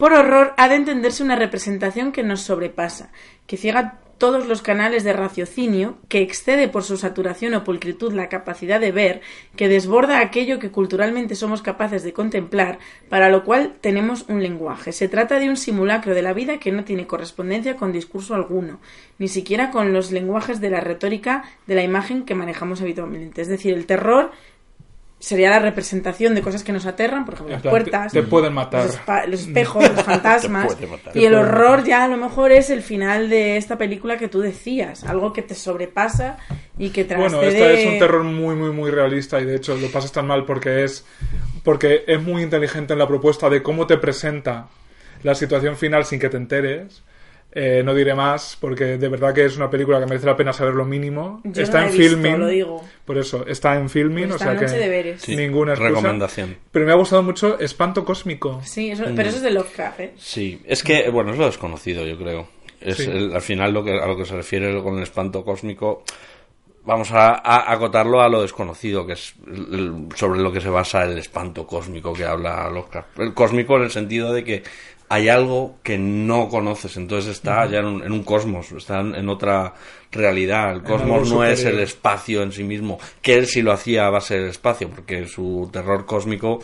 S2: Por horror ha de entenderse una representación que nos sobrepasa, que ciega todos los canales de raciocinio, que excede por su saturación o pulcritud la capacidad de ver, que desborda aquello que culturalmente somos capaces de contemplar, para lo cual tenemos un lenguaje. Se trata de un simulacro de la vida que no tiene correspondencia con discurso alguno, ni siquiera con los lenguajes de la retórica de la imagen que manejamos habitualmente. Es decir, el terror sería la representación de cosas que nos aterran, por ejemplo,
S1: En
S2: las
S1: plan,
S2: puertas,
S1: te- te pueden matar.
S2: los, espejos, los fantasmas. y el horror ya a lo mejor es el final de esta película que tú decías, algo que te sobrepasa y que trascede...
S1: Bueno, esta es un terror muy, muy, muy realista y de hecho lo pasas tan mal porque es porque es muy inteligente en la propuesta de cómo te presenta la situación final sin que te enteres. Eh, no diré más porque de verdad que es una película que merece la pena saber lo mínimo.
S2: Yo
S1: está
S2: no la
S1: en
S2: he visto,
S1: filming.
S2: lo digo.
S1: Por eso, está en filming,
S2: Pues
S1: o sea
S2: noche
S1: que
S2: deberes.
S4: Sí,
S1: ninguna excusa.
S4: recomendación.
S1: Pero me ha gustado mucho Espanto Cósmico.
S2: Sí, eso- pero eso es de Lovecraft, ¿eh?
S4: Sí, es que, bueno, es lo desconocido, yo creo. Es
S1: Sí.
S4: el- al final lo que, a lo que se refiere con el espanto cósmico, vamos a, a acotarlo a lo desconocido, que es el- sobre lo que se basa el espanto cósmico que habla Lovecraft. El cósmico en el sentido de que hay algo que no conoces, entonces está ya en un, en un cosmos, está en, en otra realidad. El cosmos no es el espacio en sí mismo, que él sí lo hacía a base del espacio, porque su terror cósmico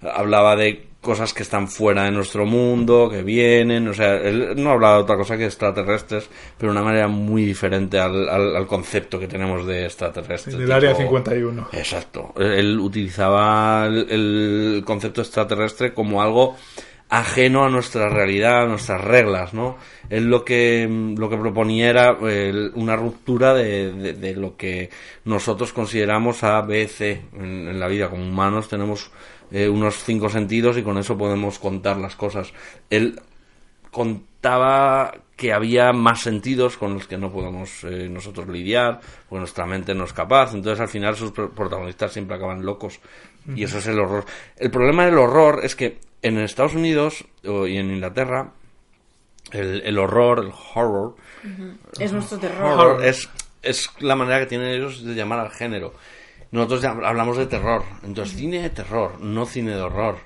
S4: hablaba de cosas que están fuera de nuestro mundo, que vienen, o sea, él no hablaba de otra cosa que extraterrestres, pero de una manera muy diferente al, al- al concepto que tenemos de extraterrestres.
S1: Del Área
S4: tipo-
S1: 51.
S4: Exacto. Él utilizaba el, el concepto extraterrestre como algo ajeno a nuestra realidad, a nuestras reglas, ¿no? Él lo que, lo que proponía era una ruptura de, de- lo que nosotros consideramos A, B, C en, la vida. Como humanos tenemos eh, unos cinco sentidos y con eso podemos contar las cosas. Él contaba que había más sentidos con los que no podemos eh, nosotros lidiar, porque nuestra mente no es capaz, entonces al final sus pro- protagonistas siempre acaban locos y eso es el horror. El problema del horror es que en Estados Unidos y en Inglaterra el, el horror, el horror,
S2: Es nuestro terror.
S4: horror es, es la manera que tienen ellos de llamar al género. Nosotros hablamos de terror, entonces cine de terror, no cine de horror.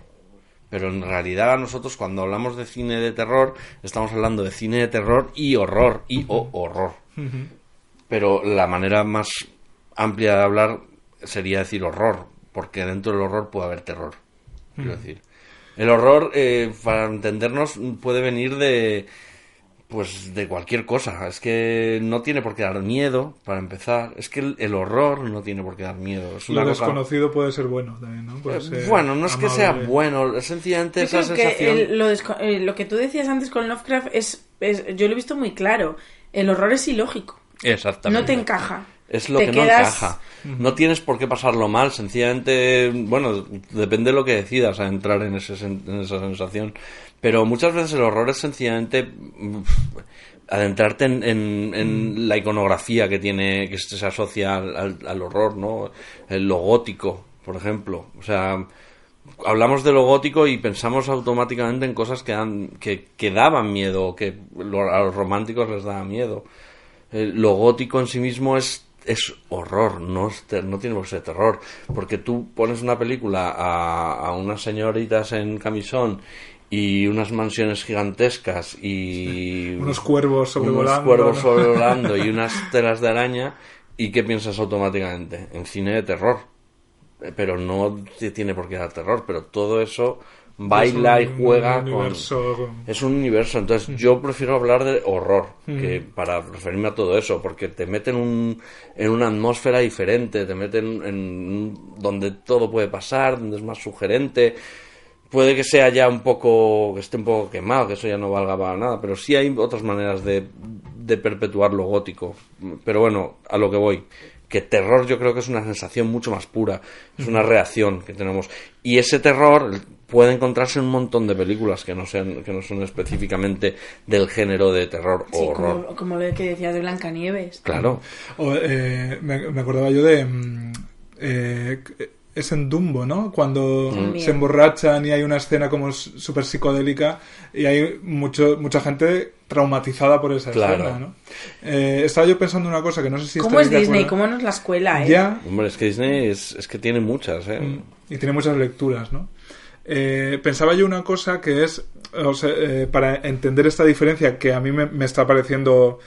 S4: Pero en realidad nosotros cuando hablamos de cine de terror estamos hablando de cine de terror y horror y o horror. Pero la manera más amplia de hablar sería decir horror, porque dentro del horror puede haber terror. Quiero decir, el horror, eh, para entendernos, puede venir de pues de cualquier cosa. Es que no tiene por qué dar miedo, para empezar. Es que el, el horror no tiene por qué dar miedo. Es una
S1: Lo
S4: cosa-
S1: desconocido puede ser bueno también, ¿no? Puede
S4: Eh,
S1: ser
S4: bueno, no es que sea bueno, es sencillamente
S2: Yo
S4: esa
S2: creo que
S4: sensación.
S2: el- lo, desco- eh, lo que tú decías antes con Lovecraft es, es- yo lo he visto muy claro. El horror es ilógico.
S4: Exactamente.
S2: No te encaja.
S4: Es lo que
S2: quedas-
S4: no encaja. No tienes por qué pasarlo mal, sencillamente, bueno, depende de lo que decidas a entrar en, ese, en esa sensación. Pero muchas veces el horror es sencillamente adentrarte en, en- en la iconografía que tiene, que se asocia al, al- horror, ¿no? El lo gótico, por ejemplo. O sea, hablamos de lo gótico y pensamos automáticamente en cosas que, dan, que, que daban miedo, que lo- a los románticos les daba miedo. Eh, lo gótico en sí mismo es, es horror, no, es ter- no tiene por qué ser terror. Porque tú pones una película a, a unas señoritas en camisón y unas mansiones gigantescas y
S1: Unos cuervos sobrevolando.
S4: unos cuervos sobrevolando y unas telas de araña y qué piensas automáticamente en cine de terror pero no te tiene por qué dar terror pero todo eso baila
S1: Es
S4: y juega con es un universo entonces yo prefiero hablar de horror que para referirme a todo eso porque te mete en un en una atmósfera diferente te mete en, en un- donde todo puede pasar donde es más sugerente puede que sea ya un poco, que esté un poco quemado, que eso ya no valga para nada, pero sí hay otras maneras de, de perpetuar lo gótico. Pero bueno, a lo que voy, que terror yo creo que es una sensación mucho más pura, es una reacción que tenemos. Y ese terror puede encontrarse en un montón de películas que no sean, que no son específicamente del género de terror o horror.
S2: como, como lo que decías de Blancanieves.
S4: Claro.
S1: O, eh, me, me acordaba yo de. mm, eh, es en Dumbo, ¿no? Cuando
S2: También.
S1: se emborrachan y hay una escena como súper psicodélica y hay mucho, mucha gente traumatizada por esa
S4: Claro.
S1: escena, ¿no? Eh, estaba yo pensando una cosa que no sé si
S2: ¿Cómo es Disney?
S1: acuerdo.
S2: ¿Cómo no es la escuela, eh?
S1: Ya,
S4: Hombre, es que Disney es, es que tiene muchas, ¿eh?
S1: Mm, y tiene muchas lecturas, ¿no? Eh, pensaba yo una cosa que es, o sea, eh, para entender esta diferencia que a mí me, me está pareciendo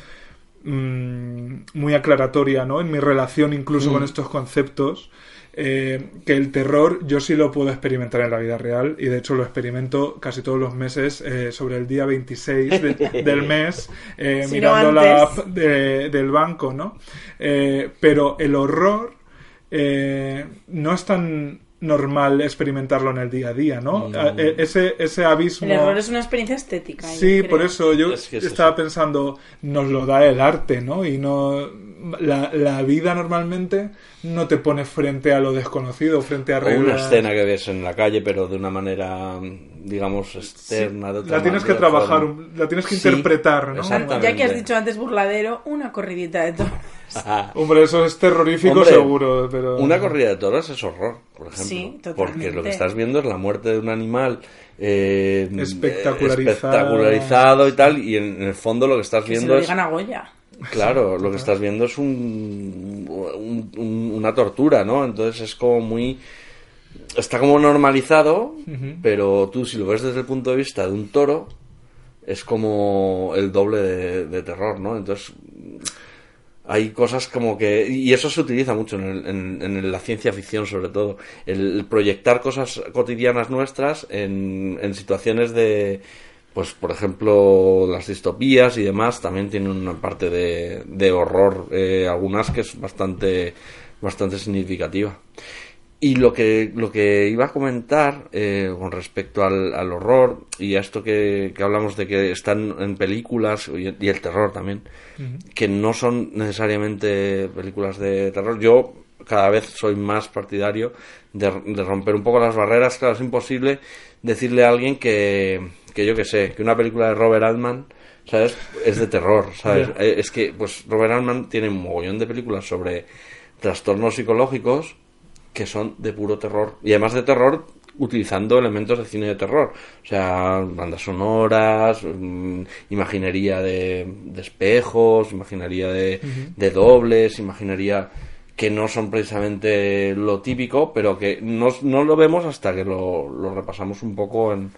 S1: mm, muy aclaratoria, ¿no? En mi relación incluso con estos conceptos, eh, que el terror yo sí lo puedo experimentar en la vida real y de hecho lo experimento casi todos los meses eh, sobre el día 26 de- del mes eh,
S2: Si no
S1: mirando la app de- del banco, ¿no? Pero el horror eh, no es tan normal experimentarlo en el día a día, ¿no? A- e- Ese, ese abismo...
S2: El error es una experiencia estética.
S1: Sí,
S2: creo.
S1: por eso yo
S4: Es que es
S1: estaba
S4: eso.
S1: pensando, nos lo da el arte, ¿no? Y no la, la vida normalmente no te pone frente a lo desconocido, frente a
S4: O una escena que ves en la calle, pero de una manera, digamos, externa. de otra
S1: La tienes que trabajar,
S4: forma.
S1: la tienes que
S4: Sí,
S1: interpretar, ¿no?
S2: Ya que has dicho antes burladero, una corridita de toros.
S1: Hombre, eso es terrorífico
S4: Hombre,
S1: seguro, pero...
S4: Una corrida de toros es horror, por ejemplo.
S2: Sí,
S4: Porque lo que estás viendo es la muerte de un animal eh,
S1: Espectacularizado.
S4: espectacularizado y tal, y en, en el fondo lo que estás
S2: Que se
S4: viendo
S2: lo
S4: es...
S2: digan a Goya.
S4: Claro, lo que estás viendo es un, un- un- una tortura, ¿no? Entonces es como muy... Está como normalizado, pero tú si lo ves desde el punto de vista de un toro, es como el doble de, de terror, ¿no? Entonces hay cosas como que... Y eso se utiliza mucho en, la ciencia ficción sobre todo. El, proyectar cosas cotidianas nuestras en, en situaciones de... Pues, por ejemplo, las distopías y demás también tienen una parte de, de horror, eh, algunas que es bastante, bastante significativa. Y lo que, lo que iba a comentar eh, con respecto al, al horror y a esto que, que hablamos de que están en películas y, y el terror también, que no son necesariamente películas de terror. Yo cada vez soy más partidario de, de romper un poco las barreras. Claro, es imposible decirle a alguien que, que yo que sé, que una película de Robert Altman, ¿sabes? Es de terror, ¿sabes? Eh, Es que, pues, Robert Altman tiene un mogollón de películas sobre trastornos psicológicos que son de puro terror. Y además de terror utilizando elementos de cine de terror. O sea, bandas sonoras, mm, imaginería de, de espejos, imaginería de, de dobles, imaginería que no son precisamente lo típico, pero que no, no lo vemos hasta que lo, lo repasamos un poco en,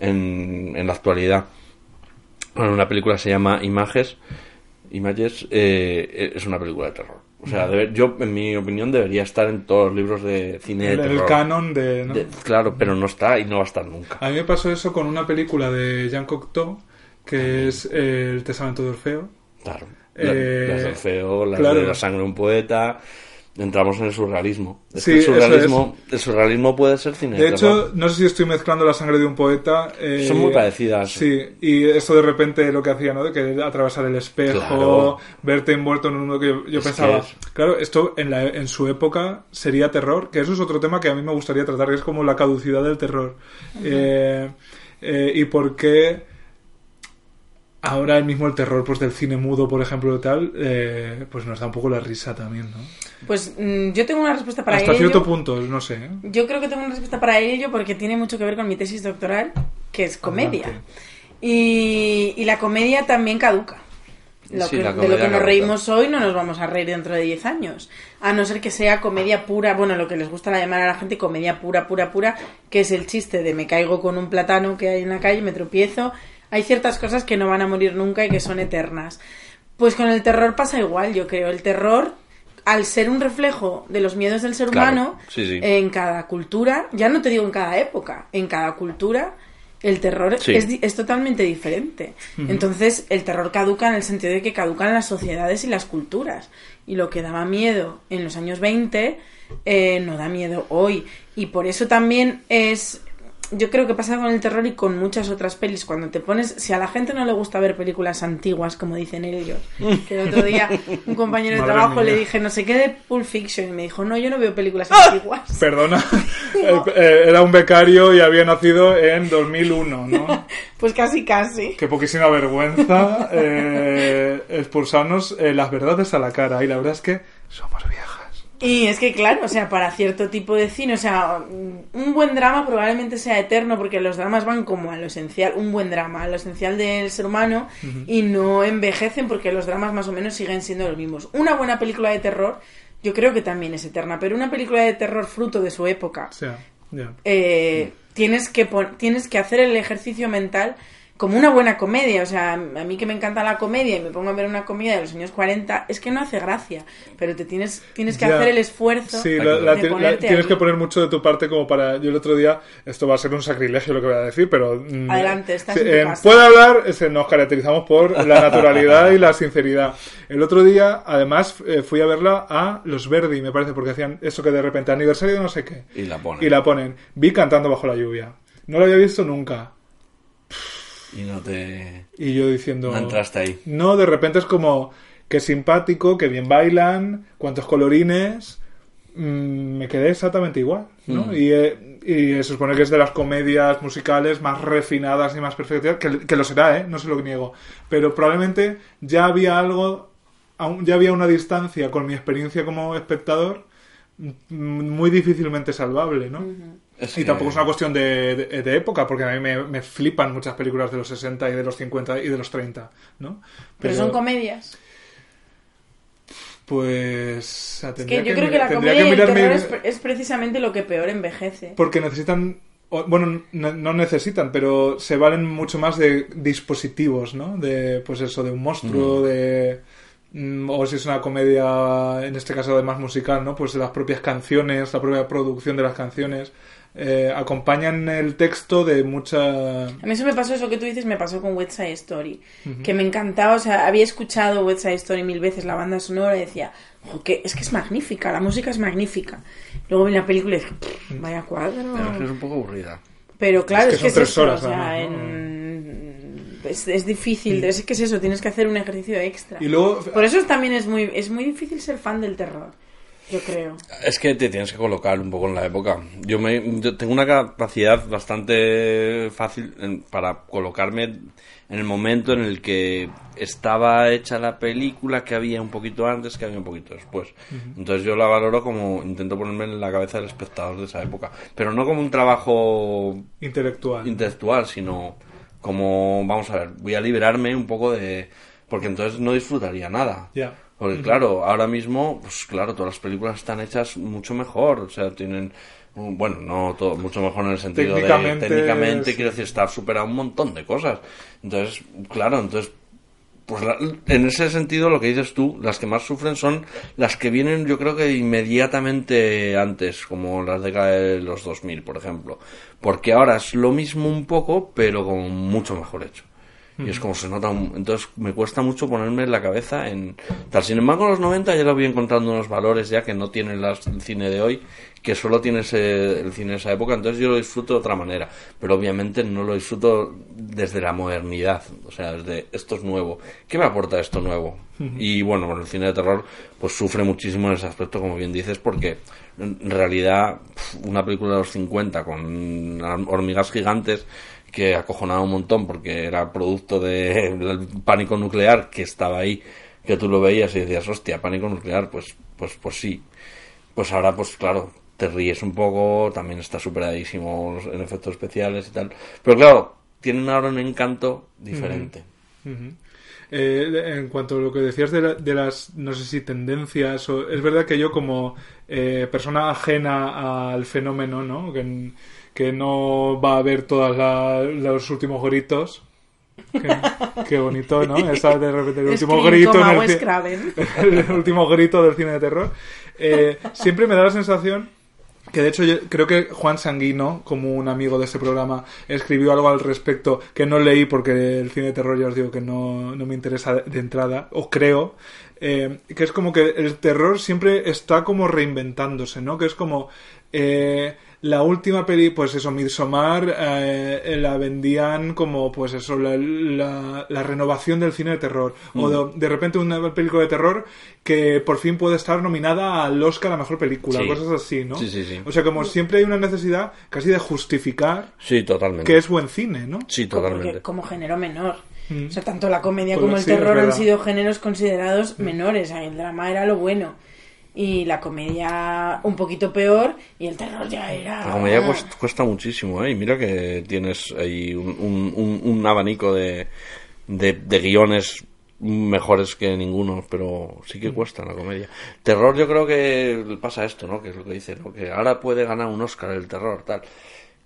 S4: en, en la actualidad. Bueno, una película se llama Images. Images eh, es una película de terror. O sea, yo, en mi opinión, debería estar en todos los libros de cine de
S1: el, canon de... ¿no?
S4: De- claro, pero no está y no va a estar nunca.
S1: A mí me pasó eso con una película de Jean Cocteau, que es eh, El Testamento de Orfeo.
S4: Claro. La-
S1: Eh,
S4: las del feo, las
S1: claro.
S4: de la sangre de un poeta. Entramos en el surrealismo. Es
S1: Sí,
S4: que el
S1: eso
S4: surrealismo, el surrealismo puede ser cine.
S1: De hecho, no sé si estoy mezclando la sangre de un poeta. eh,
S4: Son muy parecidas.
S1: Sí, y esto de repente lo que hacía, ¿no? De que atravesar el espejo,
S4: Claro.
S1: verte envuelto en un mundo que yo, yo pensaba.
S4: que es-
S1: Claro, esto en, la, en su época sería terror, que eso es otro tema que a mí me gustaría tratar, que es como la caducidad del terror. Eh, eh, y por qué ahora el mismo el terror pues del cine mudo, por ejemplo, y tal, eh, pues nos da un poco la risa también, ¿no?
S2: Pues mm, yo tengo una respuesta para
S1: Hasta
S2: ello.
S1: cierto punto, no sé. ¿eh?
S2: Yo creo que tengo una respuesta para ello porque tiene mucho que ver con mi tesis doctoral, que es comedia. Y, y la comedia también caduca. Lo
S4: Sí,
S2: que-
S4: la
S2: de lo que nos
S4: caduca.
S2: reímos hoy no nos vamos a reír dentro de 10 años. A no ser que sea comedia pura, bueno, lo que les gusta llamar a la gente comedia pura, pura, pura, que es el chiste de me caigo con un plátano que hay en la calle, me tropiezo. Hay ciertas cosas que no van a morir nunca y que son eternas. Pues con el terror pasa igual, yo creo. El terror, al ser un reflejo de los miedos del ser
S4: Claro,
S2: humano,
S4: sí, sí.
S2: en cada cultura, ya no te digo en cada época, en cada cultura, el terror
S4: Sí.
S2: es, di- es totalmente diferente. Entonces, el terror caduca en el sentido de que caducan las sociedades y las culturas. Y lo que daba miedo en los años 20 eh, no da miedo hoy. Y por eso también es... Yo creo que pasa con el terror y con muchas otras pelis. Cuando te pones... Si a la gente no le gusta ver películas antiguas, como dicen ellos, que el otro día un compañero de
S1: Madre
S2: trabajo
S1: mía.
S2: le dije, no sé qué de Pulp Fiction, y me dijo, no, yo no veo películas antiguas.
S1: Perdona, Eh, eh, era un becario y había nacido en 2001, ¿no?
S2: Pues casi, casi.
S1: Qué poquísima vergüenza eh, expulsarnos eh, las verdades a la cara. Y la verdad es que somos viejas.
S2: Y es que, claro, o sea, para cierto tipo de cine, o sea, un buen drama probablemente sea eterno porque los dramas van como a lo esencial, un buen drama, a lo esencial del ser humano y no envejecen porque los dramas más o menos siguen siendo los mismos. Una buena película de terror, yo creo que también es eterna, pero una película de terror fruto de su época, eh, tienes, que tienes que hacer el ejercicio mental como una buena comedia. O sea, a mí que me encanta la comedia y me pongo a ver una comedia de los años 40, es que no hace gracia, pero te tienes, tienes que
S1: Ya.
S2: hacer el esfuerzo
S1: Sí, la- tienes
S2: ahí.
S1: que poner mucho de tu parte como para... Yo el otro día, esto va a ser un sacrilegio lo que voy a decir, pero... mm,
S2: Adelante, estás
S1: sí,
S2: en tu
S1: en
S2: casa.
S1: Puede hablar, ese, nos caracterizamos por la naturalidad y la sinceridad. El otro día, además, eh, fui a verla a Los Verdi, me parece, porque hacían eso que de repente, aniversario de no sé qué.
S4: Y la ponen.
S1: Y la ponen. Vi cantando bajo la lluvia. No lo había visto nunca.
S4: Y no te...
S1: Y yo diciendo...
S4: No entraste ahí.
S1: No, de repente es como... Qué simpático, que bien bailan, cuántos colorines... Mm, me quedé exactamente igual, ¿no?
S4: Mm.
S1: Y, eh, y se supone que es de las comedias musicales más refinadas y más perfectas, que, que lo será, ¿eh? No se lo niego. Pero probablemente ya había algo, aún- ya había una distancia con mi experiencia como espectador mm, muy difícilmente salvable, ¿no?
S4: Es
S1: Y
S4: que-
S1: tampoco es una cuestión de, de- de época, porque a mí me, me flipan muchas películas de los 60 y de los 50 y de los 30, ¿no?
S2: Pero son comedias.
S1: Pues... o sea,
S2: Es que yo creo que la comedia y el es, pre- es precisamente lo que peor envejece.
S1: Porque necesitan... Bueno, no, no necesitan, pero se valen mucho más de dispositivos, ¿no? De, pues eso, de un monstruo, de... mm, O si es una comedia, en este caso además musical, ¿no? Pues de las propias canciones, la propia producción de las canciones. Eh, acompañan el texto de mucha...
S2: A mí eso me pasó, eso que tú dices, me pasó con West Side Story. Que me encantaba, o sea, había escuchado West Side Story mil veces, la banda sonora, y decía, "Jo, que es que es magnífica, la música es magnífica. Luego vi la película y dije, "Pff, vaya cuadro.
S4: Pero es es un poco aburrida.
S2: Pero claro,
S1: Es
S2: es
S1: que
S2: que,
S1: son
S2: es
S1: tres
S2: eso,
S1: horas,
S2: o sea,
S1: además, ¿no?
S2: en- es, es difícil, es que es eso, tienes que hacer un ejercicio extra.
S1: Y luego...
S2: Por eso también es muy, es muy difícil ser fan del terror, yo creo.
S4: Es que te tienes que colocar un poco en la época. Yo, me, yo tengo una capacidad bastante fácil en- para colocarme en el momento en el que estaba hecha la película, que había un poquito antes, que había un poquito después. Entonces yo la valoro como intento ponerme en la cabeza del espectador de esa época. Pero no como un trabajo
S1: Intelectual.
S4: intelectual, sino como, vamos a ver, voy a liberarme un poco de... Porque entonces no disfrutaría nada.
S1: Ya.
S4: Porque claro, ahora mismo, pues claro, todas las películas están hechas mucho mejor, o sea, tienen, bueno, no todo, mucho mejor en el sentido
S1: Técnicamente,
S4: de, técnicamente,
S1: sí.
S4: quiero decir, está superado un montón de cosas. Entonces, claro, entonces, pues la- en ese sentido lo que dices tú, las que más sufren son las que vienen yo creo que inmediatamente antes, como las décadas de los 2000, por ejemplo. Porque ahora es lo mismo un poco, pero con mucho mejor hecho. Y es como se nota. un- Entonces me cuesta mucho ponerme la cabeza en. Tal. Sin embargo, en los 90 ya lo voy encontrando unos valores ya que no tiene el cine de hoy, que solo tiene ese- el cine de esa época. Entonces yo lo disfruto de otra manera. Pero obviamente no lo disfruto desde la modernidad. O sea, desde esto es nuevo. ¿Qué me aporta esto nuevo? Y bueno, con el cine de terror, pues sufre muchísimo en ese aspecto, como bien dices, porque en realidad una película de los 50 con hormigas gigantes que acojonaba un montón porque era producto de- del pánico nuclear que estaba ahí, que tú lo veías y decías, hostia, pánico nuclear, pues, pues, pues sí. Pues ahora, pues claro, te ríes un poco, también está superadísimo en efectos especiales y tal. Pero claro, tienen ahora un encanto diferente.
S1: Eh, en cuanto a lo que decías de, la- de las, no sé si tendencias, o, es verdad que yo como eh, persona ajena al fenómeno, ¿no? Que, que no va a ver todos los últimos gritos. Qué, qué bonito, ¿no? Esa de repente el último
S2: Scream
S1: grito en el último grito del cine de terror. Eh, siempre me da la sensación que de hecho yo creo que Juan Sanguino, como un amigo de este programa, escribió algo al respecto que no leí porque el cine de terror ya os digo que no, no me interesa de entrada, o creo, eh, que es como que el terror siempre está como reinventándose, ¿no? Que es como... eh, la última peli, pues eso, Midsommar, eh, la vendían como, pues eso, la, la- la renovación del cine de terror. O de, de repente una película de terror que por fin puede estar nominada al Oscar a Mejor Película,
S4: Sí.
S1: cosas así, ¿no?
S4: Sí, sí, sí.
S1: O sea, como siempre hay una necesidad casi de justificar
S4: Sí, totalmente.
S1: que es buen cine, ¿no?
S4: Sí,
S2: Porque
S4: totalmente.
S2: como género menor.
S1: Mm.
S2: O sea, tanto la comedia
S1: Pues
S2: como el
S1: sí,
S2: terror han sido géneros considerados menores. O sea, el drama era lo bueno. Y la comedia un poquito peor. Y el terror ya era.
S4: La comedia cuesta, cuesta muchísimo, ¿eh? Y mira que tienes ahí un, un- un- abanico de, de, guiones mejores que ninguno, pero sí que cuesta la comedia. Terror yo creo que pasa esto, ¿no? Que es lo que dice. Que ahora puede ganar un Oscar el terror, tal.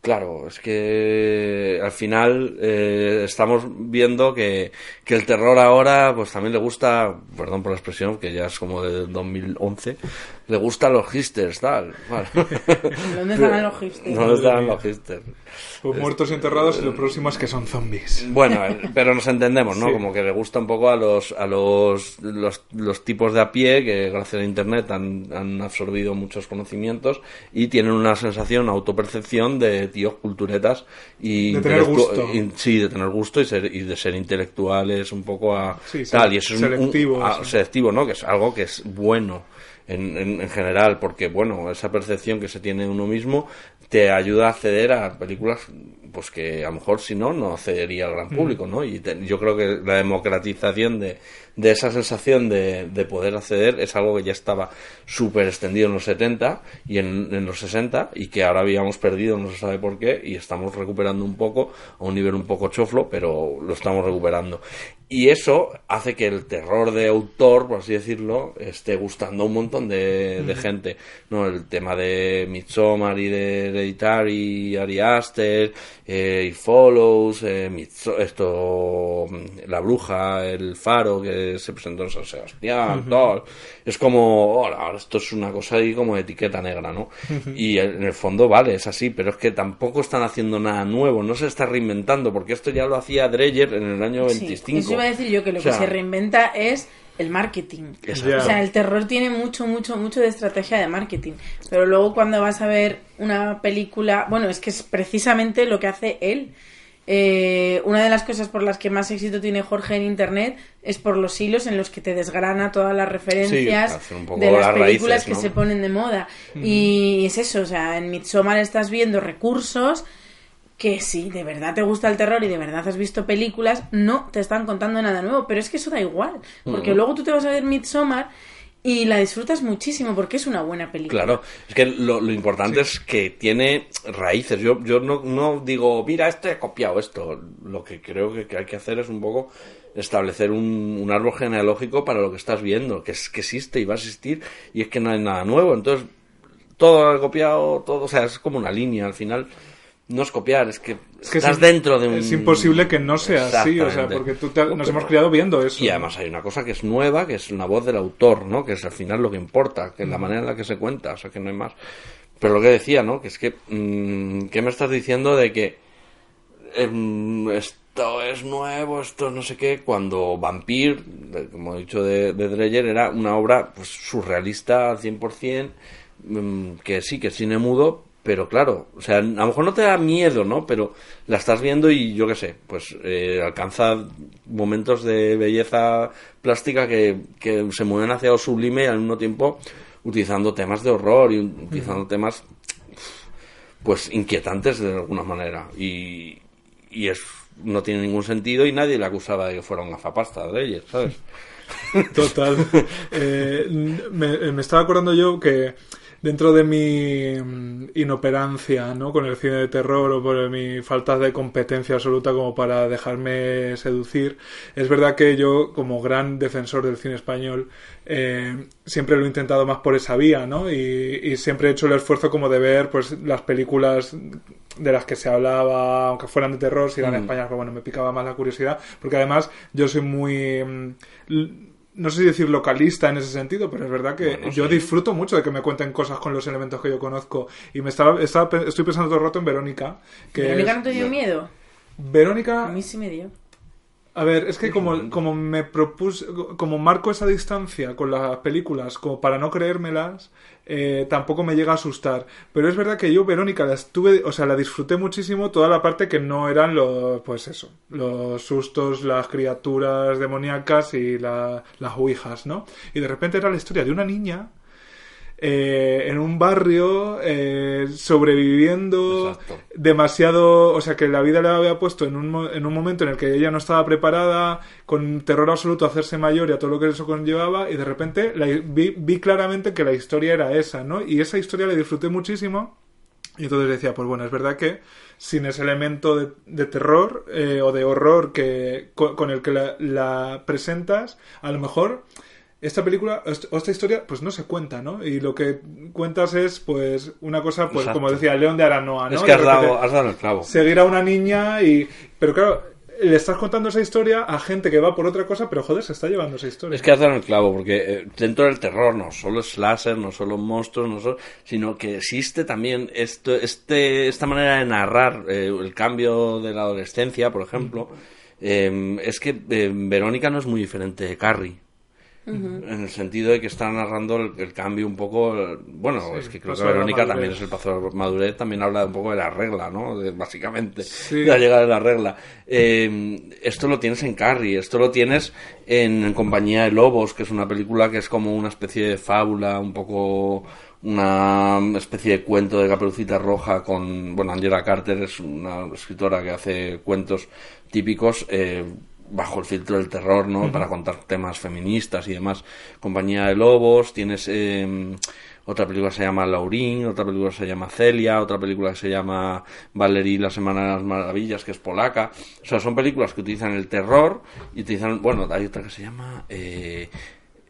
S4: Claro, es que al final eh, estamos viendo que, que el terror ahora pues también le gusta, perdón por la expresión, que ya es como de 2011, le gustan los hipsters, tal. Vale.
S2: ¿Dónde estarán los hipsters?
S4: ¿Dónde estarán los hipsters?
S1: Pues muertos y enterrados y lo próximo es que son zombies.
S4: Bueno, eh, pero nos entendemos, ¿no?
S1: Sí.
S4: Como que le gusta un poco a los a los, los, los tipos de a pie que gracias a internet han, han absorbido muchos conocimientos y tienen una sensación, autopercepción de tíos culturetas y
S1: De tener gusto.
S4: y- sí, de tener gusto y ser y de ser intelectuales un poco a
S1: Sí,
S4: tal y eso es un- un- a- selectivo, ¿no? Que es algo que es bueno en, en, en general, porque bueno, esa percepción que se tiene de uno mismo te ayuda a acceder a películas pues que a lo mejor si no, no accedería al gran público, ¿no? Y te- yo creo que la democratización de, de esa sensación de, de poder acceder es algo que ya estaba súper extendido en los 70 y en, en los 60 y que ahora habíamos perdido, no se sabe por qué, y estamos recuperando un poco a un nivel un poco choflo, pero lo estamos recuperando. Y eso hace que el terror de autor, por así decirlo, esté gustando a un montón de, de gente. ¿no? El tema de Midsommar y de Hereditary, Ari Aster, eh, y Follows, eh, esto, mm, La Bruja, El Faro, que se presentó en San Sebastián, tal. Es como, hola, esto es una cosa ahí como de etiqueta negra, ¿no? Y en el fondo, vale, es así, pero es que tampoco están haciendo nada nuevo, no se está reinventando, porque esto ya lo hacía Dreyer en el año
S2: Sí,
S4: 25.
S2: Eso iba a decir yo, que lo
S4: O sea,
S2: que se reinventa es el marketing.
S4: Exacto.
S2: O sea, el terror tiene mucho, mucho, mucho de estrategia de marketing. Pero luego cuando vas a ver una película, bueno, es que es precisamente lo que hace él. Eh, una de las cosas por las que más éxito tiene Jorge en internet es por los hilos en los que te desgrana todas las referencias
S4: poco
S2: de las
S4: las
S2: películas
S4: raíces,
S2: que se ponen de moda. Y es eso, o sea, en Midsommar estás viendo recursos que si de verdad te gusta el terror y de verdad has visto películas, no te están contando nada nuevo, pero es que eso da igual, porque luego tú te vas a ver Midsommar y la disfrutas muchísimo porque es una buena película.
S4: Claro, es que lo, lo importante es que tiene raíces. Yo, yo no, no digo, mira, este he copiado esto. Lo que creo que, que hay que hacer es un poco establecer un, un árbol genealógico para lo que estás viendo, que es que existe y va a existir, y es que no hay nada nuevo. Entonces, todo he copiado, todo, o sea, es como una línea al final. No es copiar, es que,
S1: Es que
S4: estás
S1: es,
S4: dentro de un...
S1: Es imposible que no sea así, o sea, porque tú te- nos
S4: Pero-
S1: hemos criado viendo eso.
S4: Y además hay una cosa que es nueva, que es una voz del autor, ¿no? Que es al final lo que importa, que es la manera en la que se cuenta, o sea, que no hay más. Pero lo que decía, ¿no? Que es que, mm, ¿qué me estás diciendo de que em, es- esto es nuevo, esto no sé qué, cuando Vampir, como he dicho de, de Dreyer, era una obra pues, surrealista al 100%, mm, que sí, que es cine mudo, pero claro, o sea, a lo mejor no te da miedo, ¿no? Pero la estás viendo y yo qué sé, pues eh, alcanza momentos de belleza plástica que, que se mueven hacia lo sublime y al mismo tiempo utilizando temas de horror y utilizando temas pues inquietantes de alguna manera y, y es no tiene ningún sentido y nadie le acusaba de que fuera un gafapasta de ellos, ¿sabes?
S1: Total. Eh, me, me estaba acordando yo que dentro de mi mm, inoperancia ¿no? con el cine de terror o por mi falta de competencia absoluta como para dejarme seducir, es verdad que yo como gran defensor del cine español eh, siempre lo he intentado más por esa vía, ¿no? Y, y siempre he hecho el esfuerzo como de ver pues las películas de las que se hablaba, aunque fueran de terror, si eran
S4: Mm.
S1: españolas, pero bueno, me picaba más la curiosidad, porque además yo soy muy... mm, no sé si decir localista en ese sentido, pero es verdad que
S4: Bueno,
S1: yo
S4: sí.
S1: disfruto mucho de que me cuenten cosas con los elementos que yo conozco. Y me estaba, estaba estoy pensando todo el rato en Verónica. Que
S2: ¿Verónica
S1: es-
S2: no te dio miedo?
S1: Verónica,
S2: A mí sí me dio.
S1: a ver, es que como, como me propuse, como marco esa distancia con las películas, como para no creérmelas, eh, tampoco me llega a asustar. Pero es verdad que yo, Verónica, la estuve, o sea, la disfruté muchísimo toda la parte que no eran los, pues eso, los sustos, las criaturas demoníacas y la- las ouijas, ¿no? Y de repente era la historia de una niña eh, en un barrio eh, sobreviviendo
S4: Exacto.
S1: demasiado, o sea que la vida le había puesto en un, en un momento en el que ella no estaba preparada, con terror absoluto a hacerse mayor y a todo lo que eso conllevaba, y de repente la- vi, vi claramente que la historia era esa, ¿no? Y esa historia la disfruté muchísimo. Y entonces decía, pues bueno, es verdad que sin ese elemento de, de terror eh, o de horror que, con, con el que la, la presentas, a lo mejor esta película o esta historia pues no se cuenta, ¿no? Y lo que cuentas es pues una cosa, pues
S4: Exacto.
S1: como decía León de Aranoa, ¿no?
S4: Es que has dado, has dado el clavo.
S1: seguir a una niña y... Pero claro, le estás contando esa historia a gente que va por otra cosa, pero joder, se está llevando esa historia.
S4: Es que has dado el clavo, porque eh, dentro del terror no solo es láser, no solo monstruos, no solo, sino que existe también esto, este, esta manera de narrar eh, el cambio de la adolescencia, por ejemplo. eh, es que eh, Verónica no es muy diferente de Carrie. En el sentido de que está narrando el, el cambio un poco. Bueno,
S1: Sí,
S4: es que creo que Verónica también es el paso de madurez, también habla un poco de la regla, ¿no? De- básicamente,
S1: Sí.
S4: de la llegada de la regla. Eh, esto lo tienes en Carrie, esto lo tienes en, En Compañía de Lobos, que es una película que es como una especie de fábula, un poco una especie de cuento de Caperucita Roja con, bueno, Angela Carter es una escritora que hace cuentos típicos eh, bajo el filtro del terror, ¿no? Para contar temas feministas y demás. Compañía de Lobos, tienes eh, otra película que se llama Laurín, otra película que se llama Celia, otra película que se llama Valerie la Semana de las Maravillas, que es polaca. O sea, son películas que utilizan el terror y utilizan, bueno, hay otra que se llama... Eh,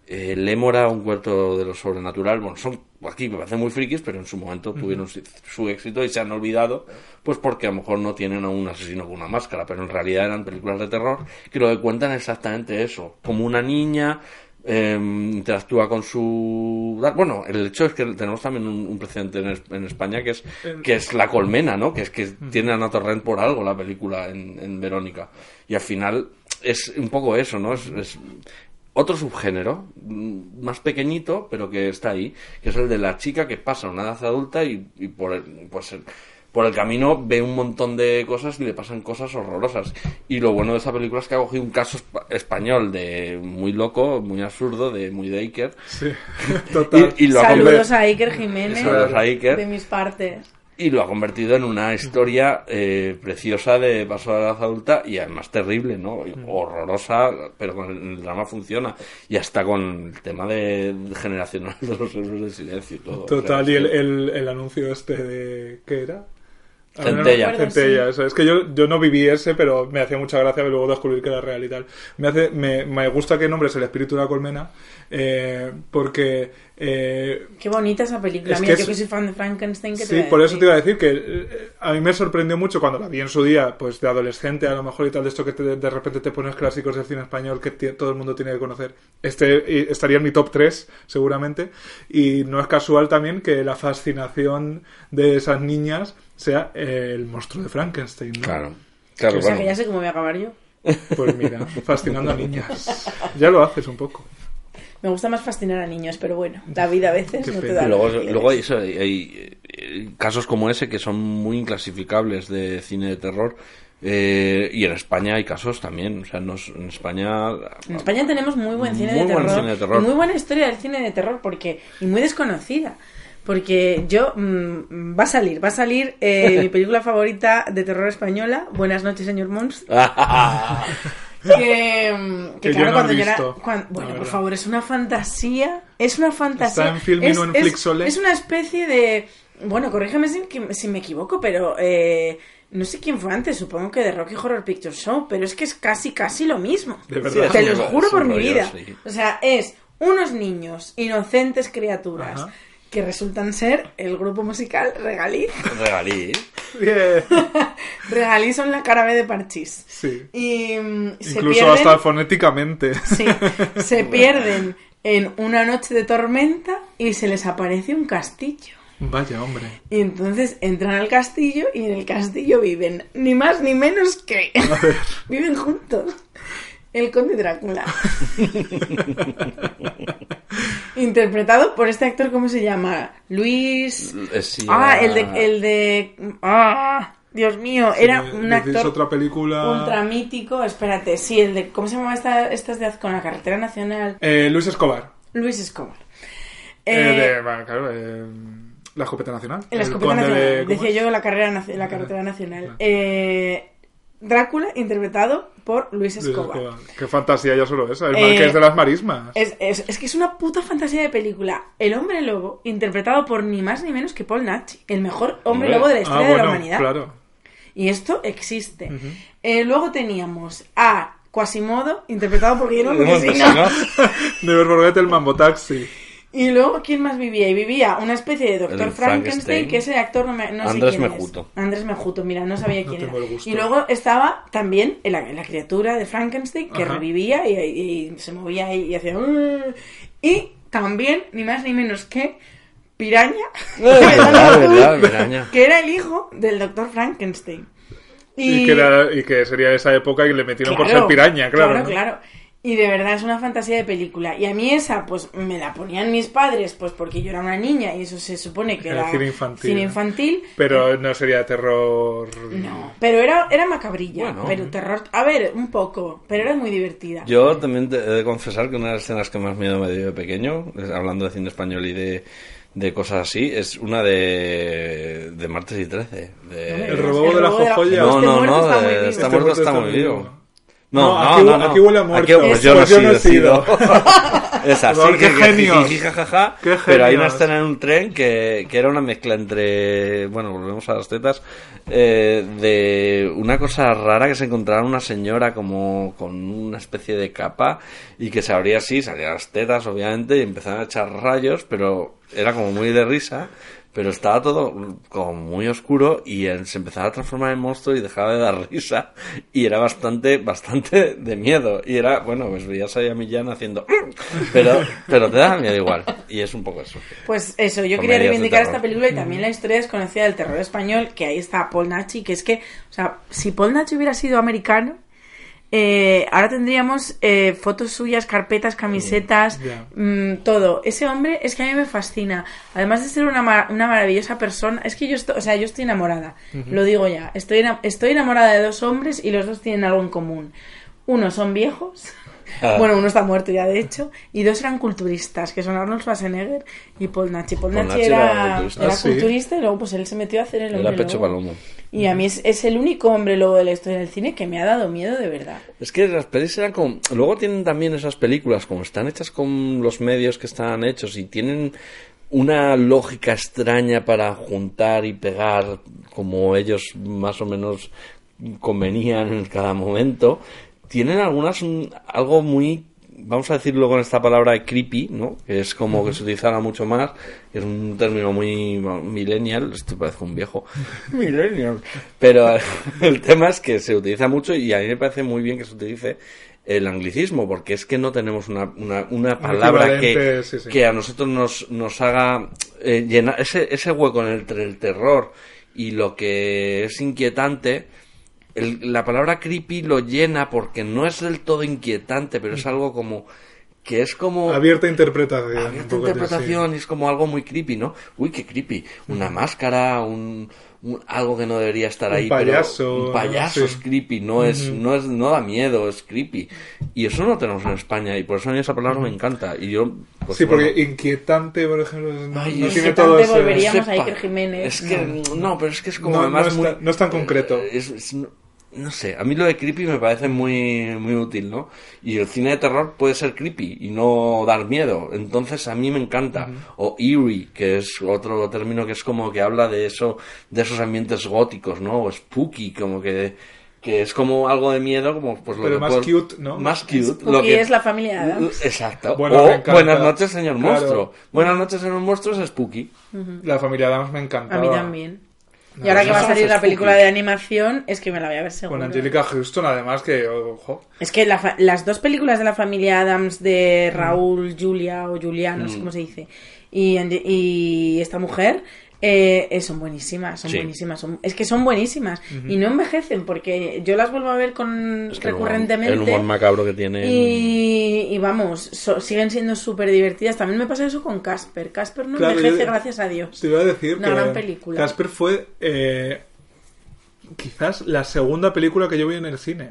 S4: eh, Lémora, un cuento de lo sobrenatural. Bueno, son aquí me parecen muy frikis, pero en su momento tuvieron su, su éxito y se han olvidado, pues porque a lo mejor no tienen a un asesino con una máscara, pero en realidad eran películas de terror que lo que cuentan es exactamente eso. Como una niña eh, interactúa con su bueno el hecho es que tenemos también un, un precedente en, es- en España que es que es la colmena no que es que tiene a Ana Torrent por algo la película en, en Verónica. Y al final es un poco eso no es, es otro subgénero mm, más pequeñito pero que está ahí que es el de la chica que pasa una edad adulta y, y por el, pues por el camino ve un montón de cosas y le pasan cosas horrorosas y lo bueno de esa película es que ha cogido un caso espa- español de muy loco muy absurdo de muy de Iker
S1: Sí, total.
S4: y, y lo ha
S2: Saludos a Iker Jiménez.
S4: Saludos a Iker.
S2: De mis partes.
S4: Y lo ha convertido en una historia eh, preciosa de paso a la edad adulta y además terrible, ¿no? Y Horrorosa, pero con el, drama funciona. Y hasta con el tema de, de generacional de los héroes del silencio y todo. O sea,
S1: Total, y el, el, el anuncio este de... ¿Qué era? A ver, no-
S4: Centella.
S1: Centella, eso. Es que yo, yo no viví ese, pero me hacía mucha gracia luego descubrir que era real y tal. Me, hace, me, me gusta que nombres el espíritu de la colmena, eh, porque... eh,
S2: Qué bonita esa película.
S1: Es
S2: Mira,
S1: que
S2: yo
S1: es-
S2: que soy fan de Frankenstein. ¿qué te
S1: Sí, por eso te iba a decir que eh, a mí me sorprendió mucho cuando la vi en su día, pues de adolescente a lo mejor y tal, de esto que te- de repente te pones clásicos del cine español que todo el mundo tiene que conocer. Este estaría en mi top 3, seguramente. Y no es casual también que la fascinación de esas niñas sea el monstruo de Frankenstein. ¿no?
S4: Claro. Claro,
S2: o sea
S4: claro.
S2: que ya sé cómo voy a acabar yo.
S1: Pues mira, fascinando a niñas. Ya lo haces un poco.
S2: Me gusta más fascinar a niños, pero bueno, la vida a veces
S1: Qué
S2: no te da.
S4: Y luego, luego hay- hay, eh, casos como ese que son muy inclasificables de cine de terror. eh, y en España hay casos también. O sea, nos- en España.
S2: En España tenemos muy buen cine,
S4: Muy
S2: de,
S4: buen
S2: terror,
S4: cine de terror.
S2: y muy buena historia del cine de terror porque y muy desconocida. Porque yo mm, va a salir, va a salir eh, mi película favorita de terror española, Buenas noches, señor Monstruo. Que, que
S1: Que yo
S2: claro,
S1: no he
S2: cuando yo era.
S1: visto,
S2: cuan-
S1: la
S2: bueno, por favor, es una fantasía. Es una fantasía.
S1: ¿Está en
S2: es,
S1: o en
S2: es- una especie de. Bueno, corrígeme si, me equivoco, pero. eh, no sé quién fue antes, supongo que de Rocky Horror Picture Show, pero es que es casi, casi lo mismo.
S1: De verdad.
S2: Te lo juro por mi
S4: rollo,
S2: vida.
S4: sí.
S2: O sea, es unos niños, inocentes criaturas,
S1: Ajá.
S2: Que resultan ser el grupo musical Regalí.
S4: Regalí.
S1: Bien.
S2: Regalí son la cara B de Parchís.
S1: Sí.
S2: Y se
S1: Incluso
S2: pierden,
S1: hasta fonéticamente.
S2: sí, se pierden en una noche de tormenta y se les aparece un castillo.
S1: Vaya, hombre.
S2: Y entonces entran al castillo y en el castillo viven ni más ni menos que viven juntos el conde Drácula. Interpretado por este actor, ¿cómo se llama? Luis...
S4: Eh, sí,
S2: Ah, el de... El de... Ah, Dios mío, era
S1: Si
S2: un actor
S1: otra película...
S2: ultra mítico. Espérate, sí, el de... ¿Cómo se llama esta, estas de con la carretera nacional?
S1: Eh, Luis Escobar.
S2: Luis Escobar.
S1: Eh,
S2: Eh,
S1: de, bueno, claro, eh, la escopeta nacional.
S2: La
S1: El
S2: escopeta nacional.
S1: de- ¿cómo
S2: Decía
S1: es?
S2: yo la, carrera, la carretera nacional. Eh, Drácula, interpretado por Luis
S1: Luis
S2: Escobar.
S1: Escobar. Qué fantasía ya solo esa. El
S2: Eh,
S1: marqués de las marismas.
S2: Es, es- es que es una puta fantasía de película. El hombre lobo, interpretado por ni más ni menos que Paul Nachi, el mejor hombre lobo de la
S1: ah,
S2: historia
S1: bueno,
S2: de la humanidad.
S1: claro.
S2: Y esto existe. Eh, luego teníamos a Quasimodo, interpretado por Guillermo Montesino.
S4: pensado-
S1: Never Forget el Mambo Taxi.
S2: Y luego, ¿quién más vivía? Y vivía una especie de Doctor Frankenstein,
S4: Frankenstein.
S2: que ese actor no, me, no sé
S4: Andrés
S2: quién es.
S4: Mejuto.
S2: Andrés Mejuto, mira, no sabía
S1: No
S2: quién era. Y luego estaba también la, la criatura de Frankenstein, que
S1: Ajá.
S2: revivía y, y se movía ahí y hacía... Y también, ni más ni menos que Piraña,
S4: verdad, verdad, Piraña.
S2: que era el hijo del Doctor Frankenstein.
S1: Y, que era- y que sería esa época y le metieron por ser piraña, claro.
S2: Claro,
S1: ¿no?
S2: claro. Y de verdad es una fantasía de película. Y a mí esa, pues me la ponían mis padres, pues porque yo era una niña y eso se supone que
S1: Era
S2: era,
S1: cine infantil,
S2: cine
S1: ¿no?
S2: infantil.
S1: Pero no sería terror.
S2: No, pero era, era macabrilla,
S4: Bueno.
S2: pero terror... A ver, un poco, pero era muy divertida.
S4: Yo también te he de confesar que una de las escenas que más miedo me dio de pequeño, hablando de cine español y de, de cosas así, es una de, de Martes y 13. de-
S1: El robo de la jojoya.
S4: No,
S2: Este
S4: no,
S2: muerto
S4: no,
S2: está
S4: de-
S2: muy vivo.
S4: No,
S1: aquí
S4: no,
S1: aquí huele a muerto.
S4: pues
S1: Pues
S4: yo no he
S1: yo no he
S4: sido. es así,
S1: Pero qué
S4: que-
S1: genios.
S4: jajaja,
S1: Qué
S4: pero hay una
S1: genios.
S4: escena en un tren que, que era una mezcla entre, bueno, volvemos a las tetas, eh, de una cosa rara que se encontraba una señora como con una especie de capa y que se abría así, salían las tetas obviamente y empezaban a echar rayos, pero era como muy de risa. Pero estaba todo como muy oscuro y él se empezaba a transformar en monstruo y dejaba de dar risa. Y era bastante, bastante de miedo. Y era, bueno, pues veías ahí a Millán haciendo... Pero, pero te da miedo igual. Y es un poco eso.
S2: Pues eso, yo
S4: Comedias
S2: quería reivindicar esta película y también la historia desconocida del terror español, que ahí está Paul Nachi, que es que, o sea, si Paul Nachi hubiera sido americano, eh, ahora tendríamos eh, fotos suyas, carpetas, camisetas,
S1: Ya.
S2: mm, todo. Ese hombre es que a mí me fascina. Además de ser una, una maravillosa persona, es que yo estoy, o sea, yo estoy enamorada, lo digo ya. Estoy, ena- estoy enamorada de dos hombres y los dos tienen algo en común. Uno son viejos.
S4: Ah.
S2: Bueno, uno está muerto ya, de hecho, y dos eran culturistas, que son Arnold Schwarzenegger y Paul Nachi. Paul,
S4: Paul
S2: Nachi era,
S4: era culturista.
S2: era
S1: Ah, sí.
S2: culturista y luego pues él se metió a hacer el hombre
S4: Era pecho
S2: lobo.
S4: palomo.
S2: Y a mí es, es el único hombre lobo de la historia del cine que me ha dado miedo de verdad.
S4: Es que las pelis eran como... Luego tienen también esas películas, como están hechas con los medios que están hechos y tienen una lógica extraña para juntar y pegar como ellos más o menos convenían en cada momento, tienen algunas un- algo muy vamos a decirlo con esta palabra creepy, ¿no? Que es como que se utilizara mucho más, que es un término muy millennial, esto parece un viejo, millennial, pero el tema es que se utiliza mucho y a mí me parece muy bien que se utilice el anglicismo, porque es que no tenemos una, una, una palabra que,
S1: equivalente, sí, sí.
S4: que a nosotros nos, nos haga eh, llenar ese, ese hueco entre el terror y lo que es inquietante el- la palabra creepy lo llena porque no es del todo inquietante, pero es algo como que es como
S1: Abierta interpretación. un
S4: abierta interpretación y es como algo muy creepy, ¿no? Uy, qué creepy. Una máscara, un, un- algo que no debería estar
S1: Un
S4: ahí.
S1: payaso,
S4: pero un payaso es creepy, no es, no es, no da miedo, es creepy. Y eso no lo tenemos en España y por eso a mí esa palabra me encanta. Y yo, pues,
S1: Sí, porque
S4: bueno,
S1: inquietante, por ejemplo, no,
S4: Ay,
S1: no tiene todo ese...
S2: volvería- Veríamos a
S4: sepa.
S2: Iker Jiménez.
S4: Es que, no, pero es que es como
S1: No,
S4: además
S1: no es
S4: muy...
S1: tan- no es tan concreto.
S4: Es- es- no, sé, a mí lo de creepy me parece muy, muy útil, ¿no? Y el cine de terror puede ser creepy y no dar miedo. Entonces a mí me encanta. O eerie, que es otro término que es como que habla de eso, de esos ambientes góticos, ¿no? O spooky, como que, que es como algo de miedo, como pues lo
S1: Pero
S4: que
S1: más
S4: puedes-
S1: cute, ¿no?
S4: Más cute.
S2: Spooky
S4: lo que
S2: es la familia Addams.
S4: Exacto.
S1: Bueno,
S4: o
S1: encanta.
S4: Buenas noches, señor
S1: Claro.
S4: monstruo. Buenas noches, señor monstruo es spooky.
S1: La familia Adams me encantaba.
S2: A mí también. Y ahora que va a salir la película de animación, es que me la voy a ver seguro.
S1: Con Angelica Houston, además, que, ojo,
S2: Es que la fa- las dos películas de la familia Adams de Raúl, Julia o Julián,
S1: Mm.
S2: no sé cómo se dice, y, y esta mujer eh, eh, son buenísimas, son
S4: Sí.
S2: buenísimas. son- es que son buenísimas y no envejecen porque yo las vuelvo a ver con
S4: Es que el humor-
S2: recurrentemente.
S4: El humor macabro que tiene.
S2: y, y vamos, so- siguen siendo súper divertidas. También me pasa eso con Casper. Casper no
S1: Claro,
S2: envejece,
S1: yo-
S2: gracias a Dios.
S1: te iba a decir
S2: Una
S1: que
S2: gran película.
S1: Casper fue eh, quizás la segunda película que yo vi en el cine.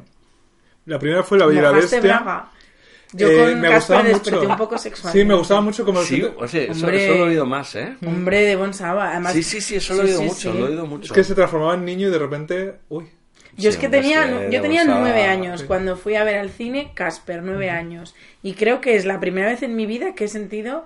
S1: La primera fue La Bella y la
S2: Mojaste
S1: Bestia.
S2: Braga. Yo
S1: Eh,
S2: con
S1: me
S2: Casper
S1: gustaba
S2: desperté
S1: mucho.
S2: un poco sexual.
S1: Sí, me gustaba mucho como
S4: Sí, o sea,
S2: Hombre.
S4: eso lo he oído más, ¿eh?
S2: Hombre de Bonsaba. Además,
S4: Sí, sí, sí, eso lo he oído
S2: sí,
S4: mucho,
S2: sí.
S4: lo he oído mucho.
S1: Es que se transformaba en niño y de repente... Uy.
S2: Yo es que tenía, yo tenía nueve años
S1: sí.
S2: cuando fui a ver al cine Casper, nueve años. Y creo que es la primera vez en mi vida que he sentido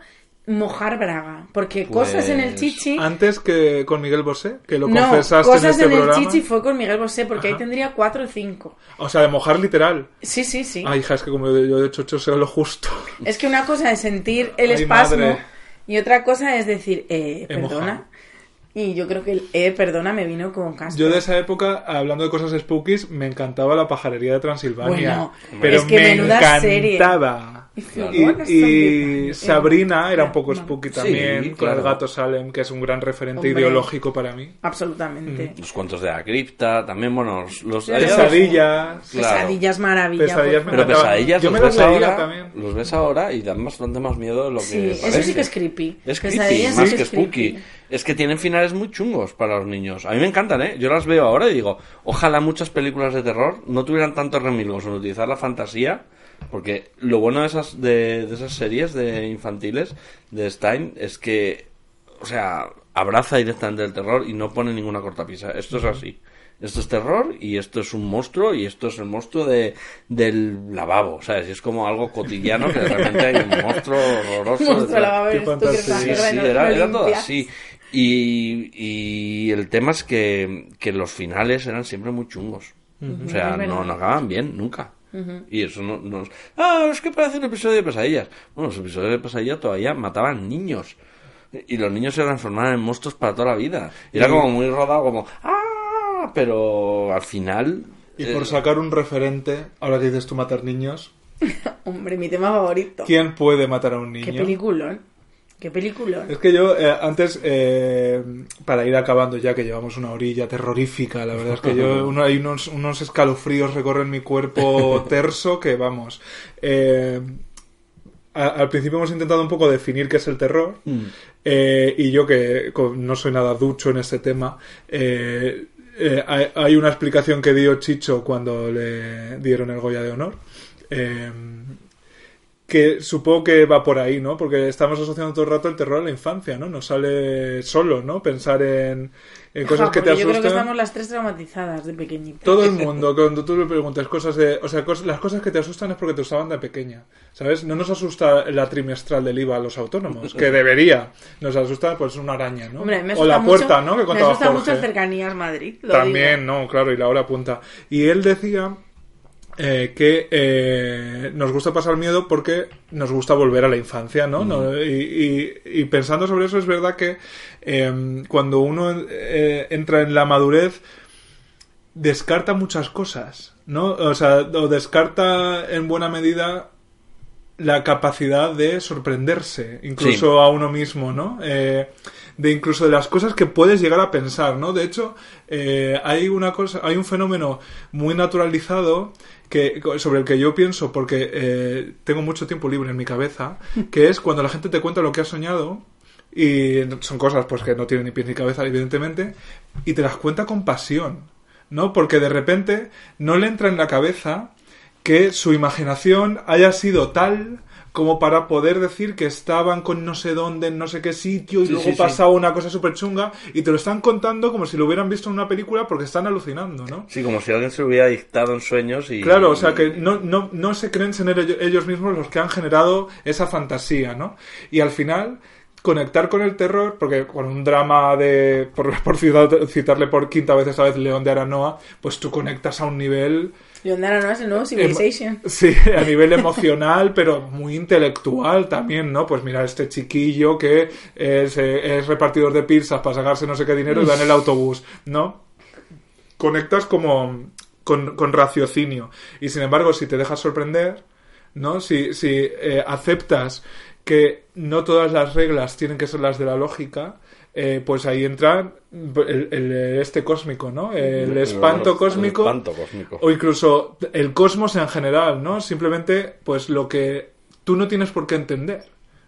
S2: mojar braga. Porque cosas en el
S4: Pues,
S2: chichi...
S1: Antes que con Miguel Bosé, que lo
S2: No,
S1: confesaste
S2: cosas
S1: en este
S2: en el chichi fue con Miguel Bosé porque
S1: Ajá.
S2: ahí tendría cuatro o cinco.
S1: O sea, de mojar literal.
S2: Sí, sí, sí.
S1: Ay, hija, es que como yo de chocho sé lo justo.
S2: Es que una cosa es sentir el
S1: Ay,
S2: espasmo
S1: madre.
S2: y otra cosa es decir, eh,
S1: He
S2: perdona. Y yo creo que el eh, perdona me vino con Casper.
S1: Yo de esa época, hablando de cosas spookies, me encantaba la pajarería de Transilvania.
S2: Bueno,
S1: pero
S2: es que
S1: me
S2: menuda serie.
S1: encantaba.
S2: You
S1: Y, y Sabrina era un poco spooky
S4: Sí,
S1: también, con
S4: claro.
S1: el gato Salem, que es un gran referente
S2: Hombre.
S1: ideológico para mí.
S2: Absolutamente.
S4: Los cuentos de la cripta, también, bueno, los...
S2: Sí,
S1: Pesadillas.
S4: Claro.
S2: Pesadillas maravilla.
S1: Pesadillas
S4: Pero pesadillas
S1: Yo
S4: los
S1: me
S4: ves, ahora,
S1: también.
S4: los ves ahora y dan bastante más miedo de lo que
S2: Sí, eso
S4: parece.
S2: sí que es creepy.
S4: Es creepy,
S2: Pesadillas
S4: más
S2: sí
S4: que
S2: es
S4: spooky.
S2: creepy.
S4: Es que tienen finales muy chungos para los niños. A mí me encantan, ¿eh? Yo las veo ahora y digo, ojalá muchas películas de terror no tuvieran tantos remilgos en utilizar la fantasía, porque lo bueno de esas, de, de esas series de infantiles de Stein es que, o sea, abraza directamente el terror y no pone ninguna cortapisa. Esto es así. Esto es terror y esto es un monstruo y esto es el monstruo de, del lavabo, ¿sabes? Y es como algo cotidiano que de repente hay un monstruo horroroso.
S2: Monstruo lavabo.
S4: Sí, sí, era, era todo así. Y, y el tema es que, que los finales eran siempre muy chungos. O sea, no, no acababan bien, nunca. Y eso no, no... Ah, es que parece un episodio de pesadillas. Bueno, los episodios de pesadillas todavía mataban niños. Y los niños se transformaban en monstruos para toda la vida. Y era como muy rodado, como... ¡Ah! Pero al final...
S1: Y
S4: eh,
S1: por sacar un referente, ahora que dices tú matar niños,
S2: Hombre, mi tema favorito.
S1: ¿quién puede matar a un niño?
S2: Qué peliculón. Qué peliculón.
S1: Es que yo, eh, antes, eh, para ir acabando ya, que llevamos una orilla terrorífica, la verdad es que yo, uno, hay unos, unos escalofríos recorren mi cuerpo terso que, vamos, eh, a- al principio hemos intentado un poco definir qué es el terror,
S4: mm,
S1: eh, y yo que no soy nada ducho en este tema, eh, eh, hay, hay una explicación que dio Chicho cuando le dieron el Goya de Honor. Que supongo que va por ahí, ¿no? Porque estamos asociando todo el rato el terror a la infancia, ¿no? Nos sale solo, ¿no? Pensar en, en cosas que te
S2: porque yo creo que
S1: asustan.
S2: estamos las tres traumatizadas de pequeñitas.
S1: Todo el mundo, cuando tú le preguntas cosas de... O sea, cos- las cosas que te asustan es porque te asustaban de pequeña, ¿sabes? No nos asusta la trimestral del IVA a los autónomos, que debería. Nos asusta, pues, una araña, ¿no?
S2: Hombre, me
S1: o la puerta,
S2: mucho,
S1: ¿no? Que
S2: Me asusta mucho
S1: Jorge.
S2: el cercanías Madrid. lo
S1: También,
S2: digo.
S1: no, claro, y la hora punta. Y él decía eh, que eh, nos gusta pasar miedo porque nos gusta volver a la infancia, ¿no? No, y, y- y pensando sobre eso, es verdad que eh, cuando uno eh, entra en la madurez, descarta muchas cosas, ¿no? O sea, o descarta en buena medida la capacidad de sorprenderse, incluso
S4: Sí.
S1: a uno mismo, ¿no? Eh, de incluso de las cosas que puedes llegar a pensar, ¿no? De hecho, eh, hay una cosa, hay un fenómeno muy naturalizado que sobre el que yo pienso porque eh, tengo mucho tiempo libre en mi cabeza, que es cuando la gente te cuenta lo que ha soñado y son cosas pues que no tienen ni pies ni cabeza evidentemente y te las cuenta con pasión, ¿no? Porque de repente no le entra en la cabeza que su imaginación haya sido tal como para poder decir que estaban con no sé dónde, en no sé qué sitio, y
S4: Sí,
S1: luego
S4: sí, sí.
S1: pasaba una cosa súper chunga, y te lo están contando como si lo hubieran visto en una película porque están alucinando, ¿no?
S4: Sí, como si alguien se lo hubiera dictado en sueños y...
S1: Claro, o sea que no, no, no se creen ser ello- ellos mismos los que han generado esa fantasía, ¿no? Y al final conectar con el terror, porque con un drama de, por, por citar- citarle por quinta vez esta vez León de Aranoa, pues tú conectas a un nivel
S2: Leon Aranoa es el nuevo
S1: Em-
S2: Civilization.
S1: Sí, a nivel emocional, pero muy intelectual también, ¿no? Pues mira, este chiquillo que es, eh, es repartidor de pizzas para sacarse no sé qué dinero y va en el autobús, ¿no? Conectas como con, con raciocinio. Y sin embargo, si te dejas sorprender, ¿no? Si, si eh, aceptas que no todas las reglas tienen que ser las de la lógica, eh, pues ahí entra el, el- este cósmico, ¿no? El espanto
S4: El
S1: cósmico.
S4: espanto cósmico.
S1: O incluso el cosmos en general, ¿no? Simplemente, pues lo que tú no tienes por qué entender,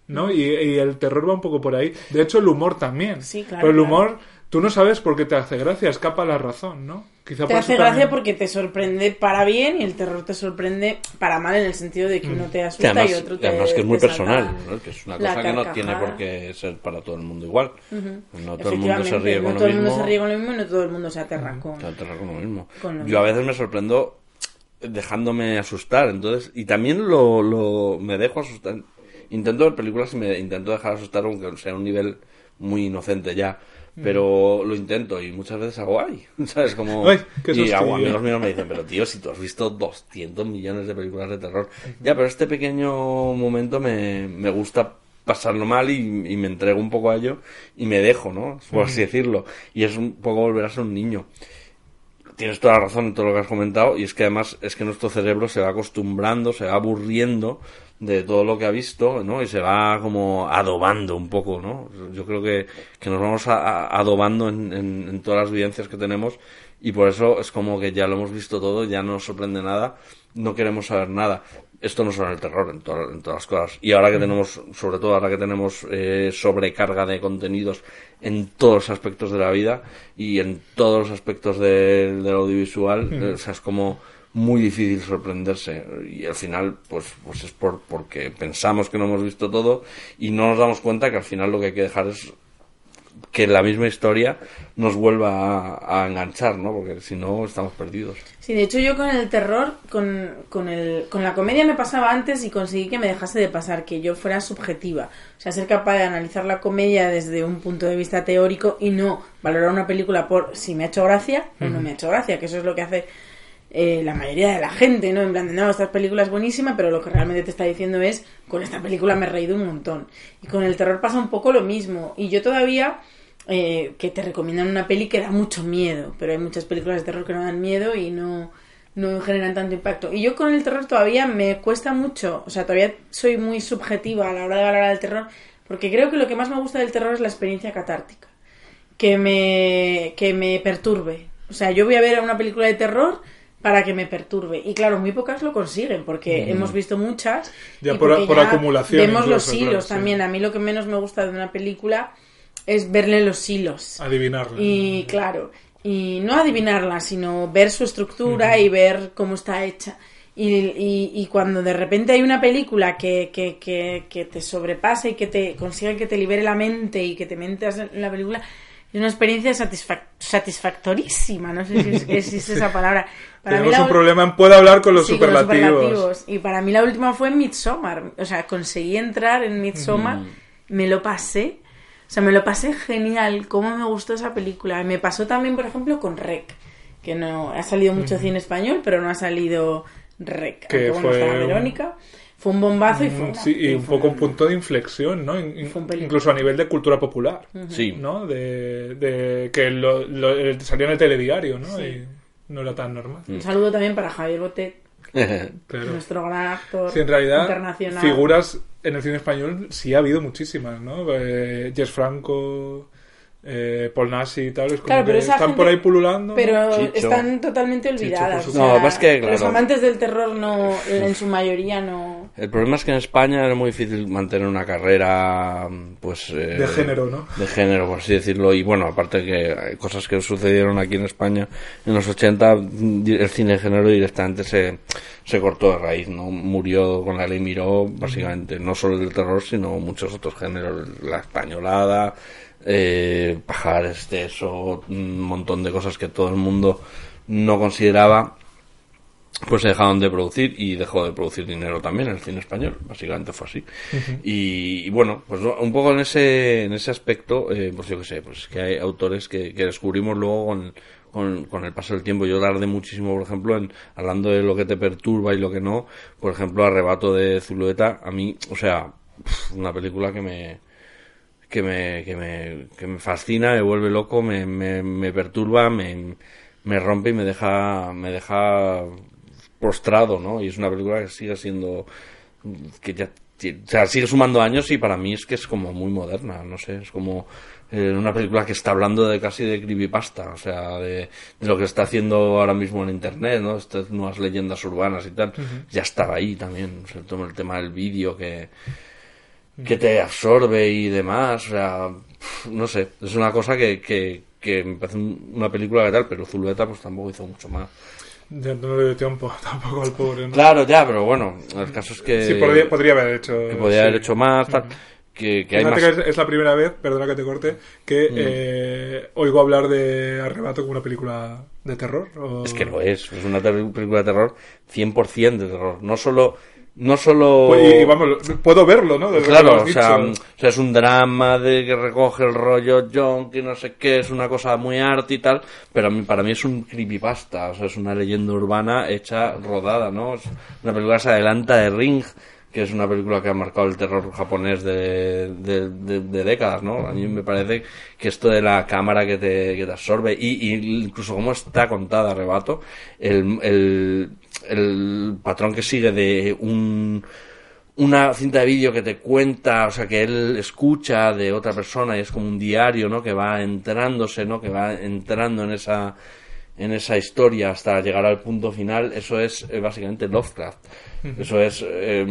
S1: ¿no? Y, y el terror va un poco por ahí. De hecho, el humor también.
S2: Sí, claro,
S1: Pero el
S2: claro.
S1: Tú no sabes por qué te hace gracia, escapa a la razón, ¿no? Quizá
S2: Te
S1: por
S2: hace
S1: eso
S2: gracia
S1: también-
S2: porque te sorprende para bien y el terror te sorprende para mal en el sentido de que uno te asusta
S4: además,
S2: y otro
S4: y
S2: te
S4: además que es muy personal, ¿no? que es una cosa que no tiene por qué ser para todo el mundo igual. No todo el mundo se ríe
S2: no
S4: con
S2: todo
S4: lo
S2: el mundo
S4: mismo.
S2: se ríe con lo mismo y no todo el mundo se aterra con...
S4: Te aterra con lo mismo.
S2: Con lo
S4: Yo a
S2: mismo.
S4: veces me sorprendo dejándome asustar, entonces y también lo, lo me dejo asustar. Intento ver películas y me intento dejar asustar aunque sea a un nivel muy inocente ya. Pero lo intento y muchas veces hago ay, ¿sabes? Como
S1: Ay,
S4: y hago amigos míos me dicen, pero tío, si tú has visto 200 millones de películas de terror. Ya, pero este pequeño momento me, me gusta pasarlo mal y, y me entrego un poco a ello y me dejo, ¿no? Por así decirlo. Y es un poco volver a ser un niño tienes toda la razón en todo lo que has comentado y es que además es que nuestro cerebro se va acostumbrando, se va aburriendo de todo lo que ha visto, ¿no? Y se va como adobando un poco, ¿no? Yo creo que, que nos vamos a- a- adobando en, en- en todas las vivencias que tenemos y por eso es como que ya lo hemos visto todo, ya no nos sorprende nada, no queremos saber nada. Esto no solo el terror, en, to- en todas las cosas. Y ahora que tenemos, sobre todo ahora que tenemos eh, sobrecarga de contenidos en todos los aspectos de la vida y en todos los aspectos del, del audiovisual, eh, o sea, es como muy difícil sorprenderse y al final pues pues es por porque pensamos que no hemos visto todo y no nos damos cuenta que al final lo que hay que dejar es que la misma historia nos vuelva a, a enganchar, ¿no? Porque si no estamos perdidos.
S2: Sí, de hecho yo con el terror, con, con, el, con la comedia me pasaba antes y conseguí que me dejase de pasar, que yo fuera subjetiva. O sea, ser capaz de analizar la comedia desde un punto de vista teórico y no valorar una película por si me ha hecho gracia o no me ha hecho gracia, que eso es lo que hace eh, la mayoría de la gente, ¿no? En plan de, no, esta película es buenísima, pero lo que realmente te está diciendo es, con esta película me he reído un montón. Y con el terror pasa un poco lo mismo. Y yo todavía, eh, que te recomiendan una peli que da mucho miedo, pero hay muchas películas de terror que no dan miedo y no, no generan tanto impacto. Y yo con el terror todavía me cuesta mucho, o sea, todavía soy muy subjetiva a la hora de valorar el terror, porque creo que lo que más me gusta del terror es la experiencia catártica que me, que me perturbe. O sea, yo voy a ver una película de terror para que me perturbe. Y claro, muy pocas lo consiguen, porque hemos visto muchas.
S1: Ya
S2: y
S1: por- acumulación
S2: Vemos los hilos
S1: claro, sí.
S2: también. A mí lo que menos me gusta de una película es verle los hilos.
S1: Adivinarla.
S2: Y claro, y no adivinarla, sino ver su estructura y ver cómo está hecha. Y, y- y cuando de repente hay una película que, que, que, que te sobrepasa y que te consiga que te libere la mente y que te metas en la película, es una experiencia satisfac- satisfactorísima. No sé si es- existe esa palabra. Para mí
S1: Tenemos
S2: la
S1: un problema en puedo hablar con los
S2: Sí, con los
S1: superlativos.
S2: Y para mí la última fue en Midsommar. O sea, conseguí entrar en Midsommar, me lo pasé. O sea, me lo pasé genial. Cómo me gustó esa película. Me pasó también, por ejemplo, con Rec. Que no ha salido mucho cine español, pero no ha salido Rec.
S1: Que fue un-
S2: Verónica. Fue un bombazo y fue.
S1: Mm,
S2: una-
S1: Sí, y un
S2: fue
S1: poco un punto de inflexión, ¿no?
S2: Fue.
S1: Incluso a nivel de cultura popular,
S4: Sí.
S1: ¿no? De, de que lo, lo- eh, salía en el telediario, ¿no?
S2: Sí.
S1: Y no era tan normal.
S2: Un saludo también para Javier Botet,
S1: Claro.
S2: nuestro gran actor
S1: Sí, en realidad,
S2: internacional.
S1: figuras en el cine español sí ha habido muchísimas, ¿no? Eh, Jess Franco, eh, Paul Nassi y tal, es como
S2: Claro, pero
S1: que
S2: esa
S1: están
S2: gente-
S1: por ahí pululando.
S2: Pero
S4: Chicho.
S2: están totalmente olvidadas.
S1: Chicho, por
S2: o
S4: supuesto.
S2: sea,
S4: No, es que, claro.
S2: Los amantes del terror no, en su mayoría no.
S4: El problema es que en España era muy difícil mantener una carrera, pues... eh,
S1: De género, ¿no?
S4: De género, por así decirlo. Y bueno, aparte que hay cosas que sucedieron aquí en España en los 80, el cine de género directamente se, se cortó de raíz, ¿no? Murió con la ley Miró, básicamente, no solo el terror, sino muchos otros géneros. La españolada, eh, pajares, de eso, un montón de cosas que todo el mundo no consideraba pues se dejaron de producir y dejó de producir dinero también el cine español. Básicamente fue así. Y, y bueno pues un poco en ese en ese aspecto eh, pues yo qué sé pues que hay autores que, que descubrimos luego con, con, con el paso del tiempo. Yo tardé muchísimo por ejemplo en hablando de lo que te perturba y lo que no por ejemplo arrebato de Zulueta a mí o sea una película que me que me, que me, que me fascina, me vuelve loco, me, me, me perturba, me, me rompe y me deja, me deja postrado, ¿no? Y es una película que sigue siendo, que ya, o sea, sigue sumando años y para mí es que es como muy moderna, no sé, es como eh, una película que está hablando de casi de creepypasta, o sea, de, de lo que está haciendo ahora mismo en internet, ¿no? Estas nuevas leyendas urbanas y tal, ya estaba ahí también, o sea, todo el tema del vídeo que, que te absorbe y demás, o sea, no sé, es una cosa que, que, que me parece un- una película que tal, pero Zulueta pues tampoco hizo mucho más.
S1: Ya no le dio tiempo tampoco al pobre, ¿no?
S4: Claro, ya, pero bueno, el caso es que,
S1: Sí, podría, podría haber hecho.
S4: que podía
S1: sí.
S4: haber hecho más, tal, que, que hay más...
S1: que es, es la primera vez, perdona que te corte, que
S4: Mm.
S1: eh, oigo hablar de Arrebato como una película de terror. o-
S4: Es que lo es, es una película de terror 100% de terror, no solo... No solo...
S1: Pues, y, vamos, puedo verlo, ¿no? Desde que
S4: Claro, o sea,
S1: dicho.
S4: o sea, es un drama de que recoge el rollo junkie, no sé qué, es una cosa muy arte y tal, pero a mí, para mí es un creepypasta, o sea, es una leyenda urbana hecha, rodada, ¿no? Es una película que se adelanta de Ring, que es una película que ha marcado el terror japonés de, de, de- de décadas, ¿no? A mí me parece que esto de la cámara que te, que te absorbe y, y incluso cómo está contada Arrebato, el, el, el patrón que sigue de un una cinta de vídeo que te cuenta, o sea, que él escucha de otra persona y es como un diario, ¿no? Que va entrándose, ¿no? Que va entrando en esa en esa historia hasta llegar al punto final, eso es eh, básicamente Lovecraft. Eso es eh,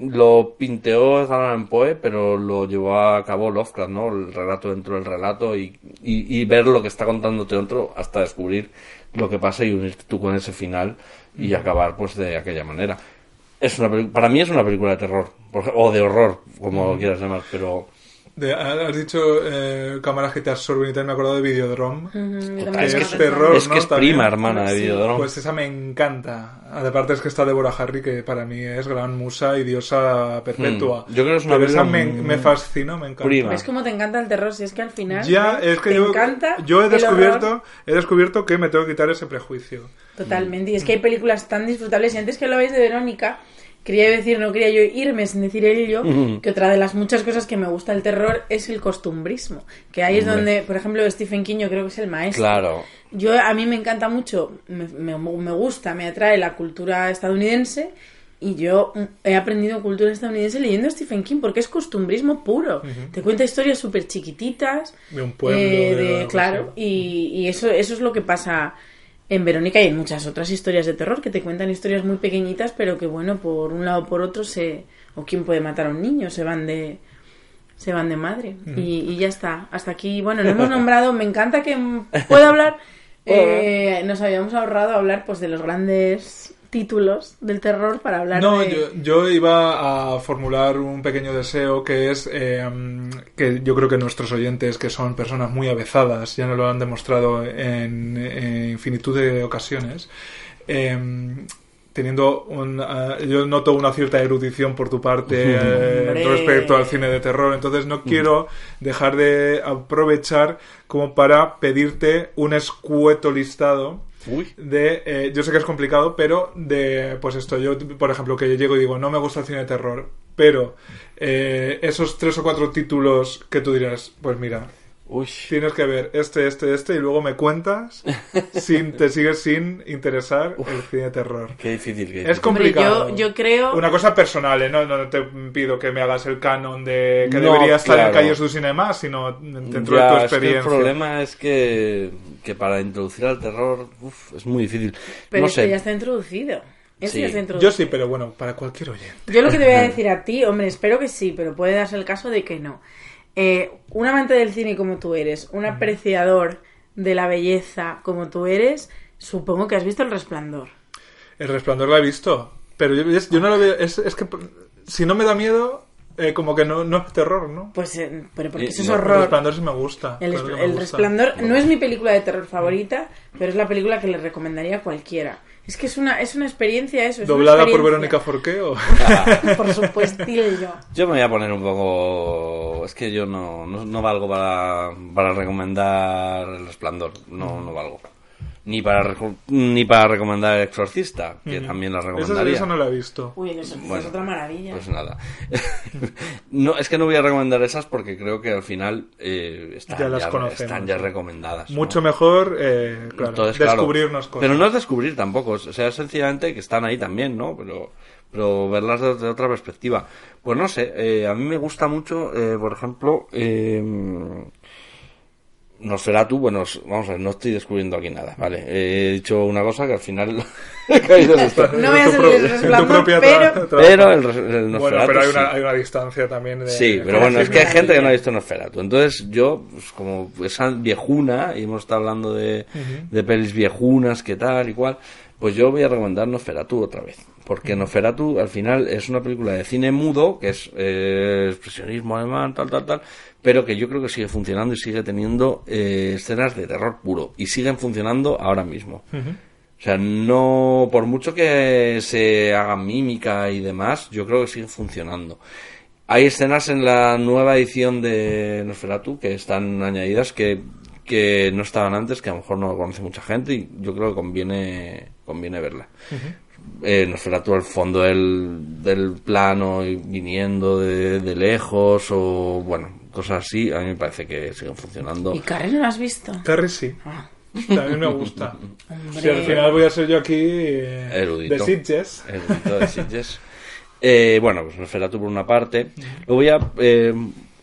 S4: lo pinteó Allan Poe, pero lo llevó a cabo Lovecraft, ¿no? El relato dentro del relato y, y, y ver lo que está contándote otro hasta descubrir lo que pasa y unirte tú con ese final y acabar pues de aquella manera es una para mí es una película de terror o de horror como quieras llamar pero
S1: De- has dicho eh, cámaras que te absorben y tal, me he acordado de Videodrome.
S2: Yo
S1: Que
S2: también
S1: es terror,
S4: es que
S1: ¿no?
S4: es
S1: También.
S4: prima hermana de
S2: Sí.
S4: Videodrome
S1: Pues esa me encanta. Aparte es que está Deborah Harry, que para mí es gran musa y diosa perpetua.
S4: Mm. Yo creo que es una
S1: Pero esa
S4: película
S1: me, me fascina, me encanta.
S4: prima.
S2: ¿Ves cómo te encanta el terror? Si es que al final.
S1: Ya, es que
S2: te
S1: yo,
S2: encanta
S1: yo he descubierto,
S2: horror.
S1: he descubierto que me tengo que quitar ese prejuicio.
S2: Totalmente. Y es que hay películas tan disfrutables. Y antes que lo veis de Verónica, quería decir, no quería yo irme sin decir ello, que otra de las muchas cosas que me gusta del terror es el costumbrismo. Que ahí es donde, por ejemplo, Stephen King yo creo que es el maestro.
S4: claro
S2: Yo, a mí me encanta mucho, me, me- me gusta, me atrae la cultura estadounidense y yo mm, he aprendido cultura estadounidense leyendo Stephen King porque es costumbrismo puro. Te cuenta historias súper chiquititas.
S1: De un pueblo,
S2: eh,
S1: de
S2: de-
S1: algo
S2: claro, y, y eso, eso es lo que pasa en Verónica y en muchas otras historias de terror que te cuentan historias muy pequeñitas pero que bueno, por un lado o por otro se... o quién puede matar a un niño, se van de se van de madre y, y ya está. Hasta aquí, bueno, no hemos nombrado, me encanta que mm, pueda hablar. eh, nos habíamos ahorrado hablar pues de los grandes títulos del terror para hablar
S1: No,
S2: de...
S1: yo, yo iba a formular un pequeño deseo que es eh, que yo creo que nuestros oyentes, que son personas muy avezadas, ya nos lo han demostrado en, en infinitud de ocasiones, eh, teniendo un, ah, yo noto una cierta erudición por tu parte eh, respecto al cine de terror, entonces no quiero dejar de aprovechar como para pedirte un escueto listado
S4: uy.
S1: De eh, yo sé que es complicado pero de pues esto yo por ejemplo que yo llego y digo no me gusta el cine de terror pero eh, esos tres o cuatro títulos que tú dirás pues mira
S4: Uy.
S1: Tienes que ver este, este, este y luego me cuentas si te sigues sin interesar el cine de terror.
S4: Qué difícil. Qué
S1: Es
S4: difícil.
S2: Hombre,
S1: complicado.
S2: yo, yo creo...
S1: Una cosa personal, ¿eh? no, no te pido que me hagas el canon de que
S4: No,
S1: debería estar en
S4: claro.
S1: calles du cinema, sino dentro
S4: Ya,
S1: de tu
S4: es que
S1: experiencia.
S4: el problema es que, que para introducir al terror uf, es muy difícil.
S2: Pero
S4: no
S2: este
S4: sé.
S2: ya está introducido. Este
S4: Sí.
S2: ya está introducido.
S1: Yo sí, pero bueno, para cualquier oyente.
S2: Yo lo que te voy a decir a ti, hombre, espero que sí, pero puede darse el caso de que no. Eh, un amante del cine como tú eres, un apreciador de la belleza como tú eres, supongo que has visto El Resplandor.
S1: El resplandor lo he visto, pero yo, yo no lo veo. Es, es que si no me da miedo, eh, como que no, no es terror, ¿no?
S2: Pues, eh, pero porque
S4: Y-
S2: eso es
S4: no,
S1: El
S2: horror.
S1: resplandor sí me gusta.
S2: El,
S1: claro que me
S2: el
S1: gusta.
S2: Resplandor no es mi película de terror favorita, pero es la película que le recomendaría a cualquiera. Es que es una, es una experiencia eso. Es
S1: ¿Doblada por. Verónica Forqué o...?
S2: por supuestillo.
S4: Yo me voy a poner un poco. Es que yo no, no, no valgo para, para recomendar El Resplandor. No, no valgo. Ni para, ni para recomendar El Exorcista, que también la
S1: Esa,
S4: recomendaría.
S1: esa no la he visto.
S2: Uy, eso
S4: Bueno,
S2: es otra maravilla.
S4: Pues nada. no, es que no voy a recomendar esas porque creo que al final eh, están,
S1: Ya las
S4: ya,
S1: conocemos,
S4: están ya
S1: ¿no?
S4: recomendadas. ¿no?
S1: Mucho mejor, eh, claro,
S4: Entonces, claro,
S1: descubrirnos cosas.
S4: Pero no es descubrir tampoco, o sea, es sencillamente que están ahí también, ¿no? Pero, pero verlas desde otra perspectiva. Pues no sé, eh, a mí me gusta mucho, eh, por ejemplo, eh, Nosferatu, bueno, vamos a ver, no estoy descubriendo aquí nada, ¿vale? He dicho una cosa que al final he caído esto.
S2: No voy a el Resplandor,
S1: propia
S2: pero-.
S4: Pero el, el Nosferatu
S1: Bueno, pero hay
S4: sí.
S1: una, hay una distancia también. De,
S4: Sí, pero bueno, es que hay gente que no ha visto Nosferatu. Entonces yo, pues, como esa viejuna, y hemos estado hablando de, de pelis viejunas, que tal y cual, pues yo voy a recomendar Nosferatu otra vez. Porque Nosferatu al final es una película de cine mudo, que es eh, expresionismo alemán, tal, tal, tal, pero que yo creo que sigue funcionando y sigue teniendo eh, escenas de terror puro. Y siguen funcionando ahora mismo. O sea, no, por mucho que se haga mímica y demás, yo creo que sigue funcionando. Hay escenas en la nueva edición de Nosferatu que están añadidas que, que no estaban antes, que a lo mejor no lo conoce mucha gente y yo creo que conviene, conviene verla. Eh, Nosferatu al fondo del, del plano y viniendo de, de lejos o bueno, cosas así, a mí me parece que siguen funcionando.
S2: ¿Y Carrie no la has visto?
S1: Carrie sí.
S2: Ah,
S1: También me gusta. Si al final voy a ser yo aquí eh,
S4: Erudito.
S1: de Sitges.
S4: El grito de Sitges. Eh, bueno, pues Nosferatu por una parte. Luego ya, eh,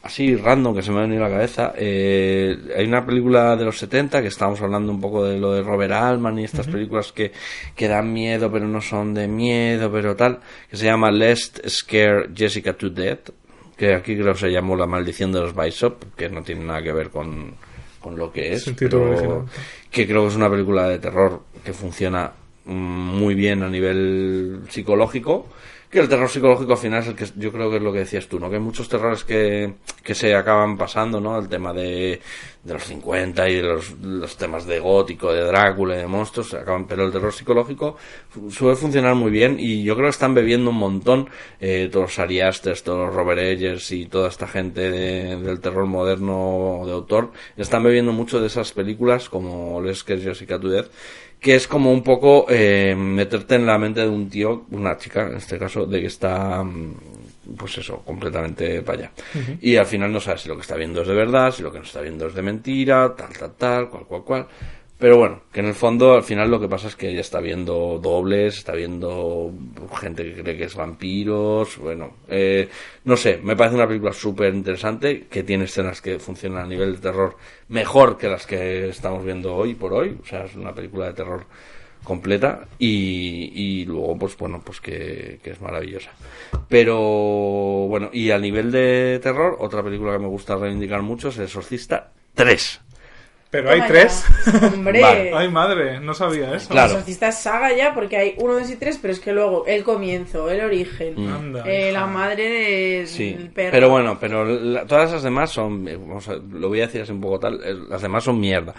S4: así random que se me ha venido a la cabeza, eh, hay una película de los 70 que estábamos hablando un poco de lo de Robert Altman y estas películas que, que dan miedo pero no son de miedo, pero tal, que se llama Lest Scare Jessica to Death, que aquí creo que se llamó La maldición de los Bishop, que no tiene nada que ver con, con lo que es, pero que creo que es una película de terror que funciona muy bien a nivel psicológico que el terror psicológico al final es el que yo creo que es lo que decías tú, ¿no? Que hay muchos terrores que, que se acaban pasando, ¿no? El tema de, de los 50 y de los, los temas de gótico, de Drácula y de monstruos, se acaban, pero el terror psicológico suele funcionar muy bien y yo creo que están bebiendo un montón eh, todos los Ari Asters, todos los Robert Eggers y toda esta gente de- del terror moderno de autor, están bebiendo mucho de esas películas como Les Jessica Death que es como un poco eh, meterte en la mente de un tío, una chica en este caso, de que está, mm, pues eso, completamente para allá. Y al final no sabes si lo que está viendo es de verdad, si lo que no está viendo es de mentira, tal, tal, tal, cual, cual, cual. Pero bueno, que en el fondo al final lo que pasa es que ella está viendo dobles, está viendo gente que cree que es vampiros, bueno, eh, no sé, me parece una película súper interesante que tiene escenas que funcionan a nivel de terror mejor que las que estamos viendo hoy por hoy, o sea, es una película de terror completa y, y luego pues bueno pues que, que es maravillosa. Pero bueno y a nivel de terror otra película que me gusta reivindicar mucho es El Exorcista 3
S1: Pero hay tres.
S2: Hombre.
S4: Vale.
S1: Ay, madre, no sabía eso.
S4: Claro.
S2: El exorcista es saga ya porque hay uno, dos y tres, pero es que luego el comienzo, el origen,
S1: Anda,
S2: eh, la madre del
S4: Sí,
S2: perro.
S4: pero bueno, pero la- todas esas demás son, eh, vamos a- lo voy a decir así un poco tal, eh, las demás son mierda.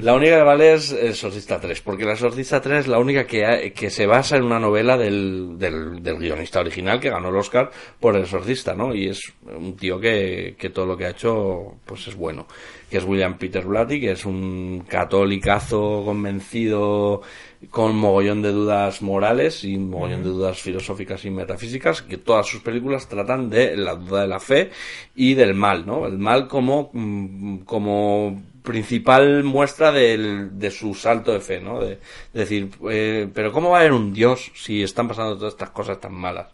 S4: La única que vale es El Exorcista 3, porque La Exorcista 3 es la única que, ha- que se basa en una novela del, del, del guionista original que ganó el Oscar por El Exorcista, ¿no? Y es un tío que, que todo lo que ha hecho, pues es bueno. Que es William Peter Blatty, que es un catolicazo convencido con mogollón de dudas morales y mogollón de dudas filosóficas y metafísicas, que todas sus películas tratan de la duda de la fe y del mal, ¿no? El mal como, mm, como principal muestra del- de su salto de fe, ¿no? De, decir, eh, pero ¿cómo va a haber un Dios si están pasando todas estas cosas tan malas?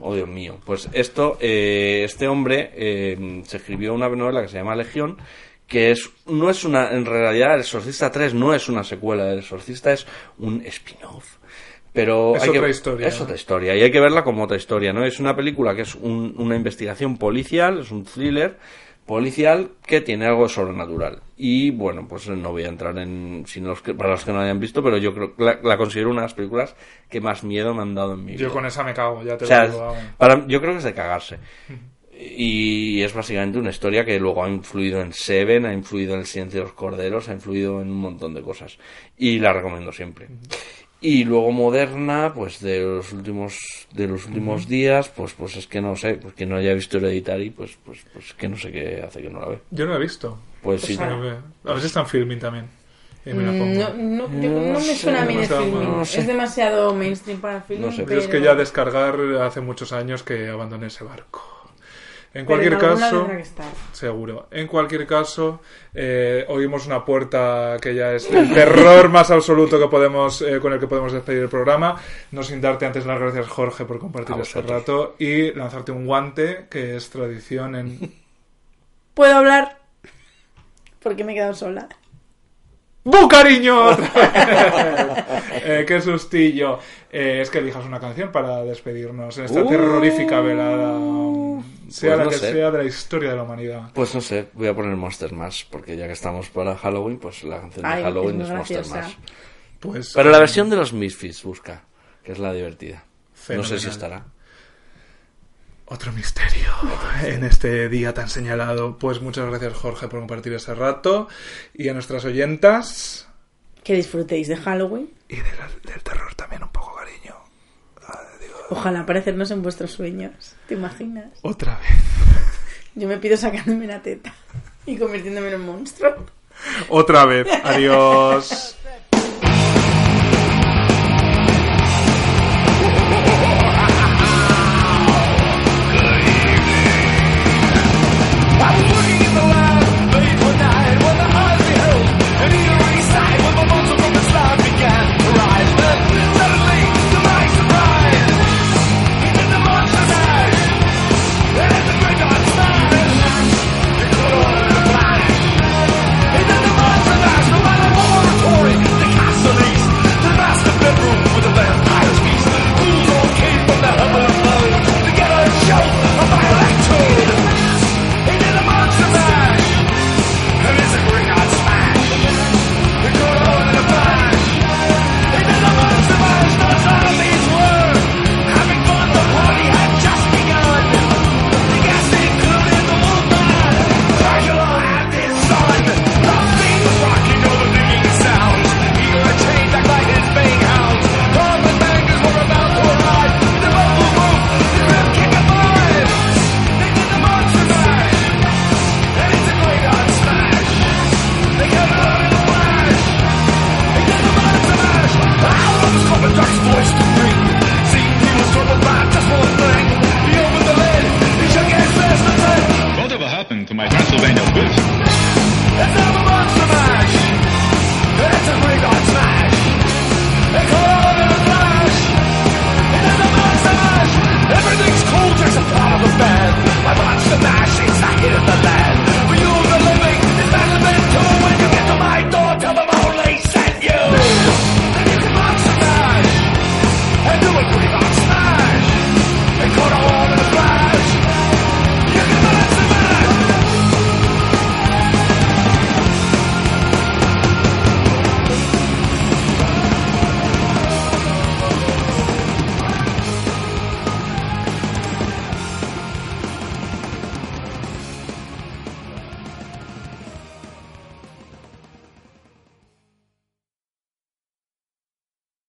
S4: Oh, Dios mío. Pues esto, eh, este hombre eh, se escribió una novela que se llama Legión, que es, no es una, en realidad El Exorcista 3 no es una secuela, El Exorcista es un spin-off. Pero
S1: Es
S4: hay que-
S1: otra historia,
S4: Es
S1: ¿no?
S4: otra historia y hay que verla como otra historia, ¿no? Es una película que es un- una investigación policial, es un thriller policial que tiene algo sobrenatural. Y bueno, pues no voy a entrar en, si no para los que no la hayan visto, pero yo creo que la, la considero una de las películas que más miedo me han dado en mi vida.
S1: Yo con esa me cago, ya te
S4: O sea,
S1: lo digo.
S4: para, yo creo que es de cagarse. Y es básicamente una historia que luego ha influido en Seven, ha influido en El Silencio de los Corderos, ha influido en un montón de cosas. Y la recomiendo siempre. Y luego moderna, pues de los últimos de los últimos días, pues pues es que no sé, pues que no haya visto Hereditary, pues pues pues que no sé qué hace que no la ve.
S1: Yo no la he visto.
S4: Pues sí.
S1: A ver, a si está en filming también. Y me la
S2: Mm,
S1: pongo.
S2: No, no, yo- no me
S4: sé,
S2: suena a mí de filming.
S1: no
S4: sé.
S2: Es demasiado mainstream para filming.
S4: No sé,
S1: Yo
S2: pero...
S1: es que ya descargar hace muchos años que abandoné ese barco. En
S2: pero
S1: cualquier
S2: en
S1: caso,
S2: tendrá que estar.
S1: seguro. En cualquier caso, eh, oímos una puerta que ya es el terror más absoluto que podemos, eh, con el que podemos despedir el programa. No sin darte antes las gracias, Jorge, por compartir
S4: A
S1: este rato y lanzarte un guante, que es tradición en.
S2: ¿Puedo hablar? Porque me he quedado sola.
S1: ¡Bu, cariño! Eh, ¡Qué sustillo! Eh, es que elijas una canción para despedirnos en esta
S4: Uh.
S1: terrorífica velada, sea
S4: Pues
S1: la
S4: no
S1: que
S4: sé.
S1: sea de la historia de la humanidad.
S4: Pues no sé, voy a poner Monster Mash, porque ya que estamos para Halloween, pues la canción de
S2: Ay,
S4: Halloween
S2: es
S4: Monster. Mash.
S1: Pues,
S4: Pero la versión de los Misfits busca, que es la divertida. No sé si estará.
S1: Otro misterio en este día tan señalado. Pues muchas gracias, Jorge, por compartir ese rato. Y a nuestras oyentas.
S2: Que disfrutéis de Halloween.
S1: Y del, del terror también un.
S2: Ojalá aparecernos en vuestros sueños. ¿Te imaginas?
S1: Otra vez.
S2: Yo me pido sacándome la teta y convirtiéndome en un monstruo.
S1: Otra vez. Adiós.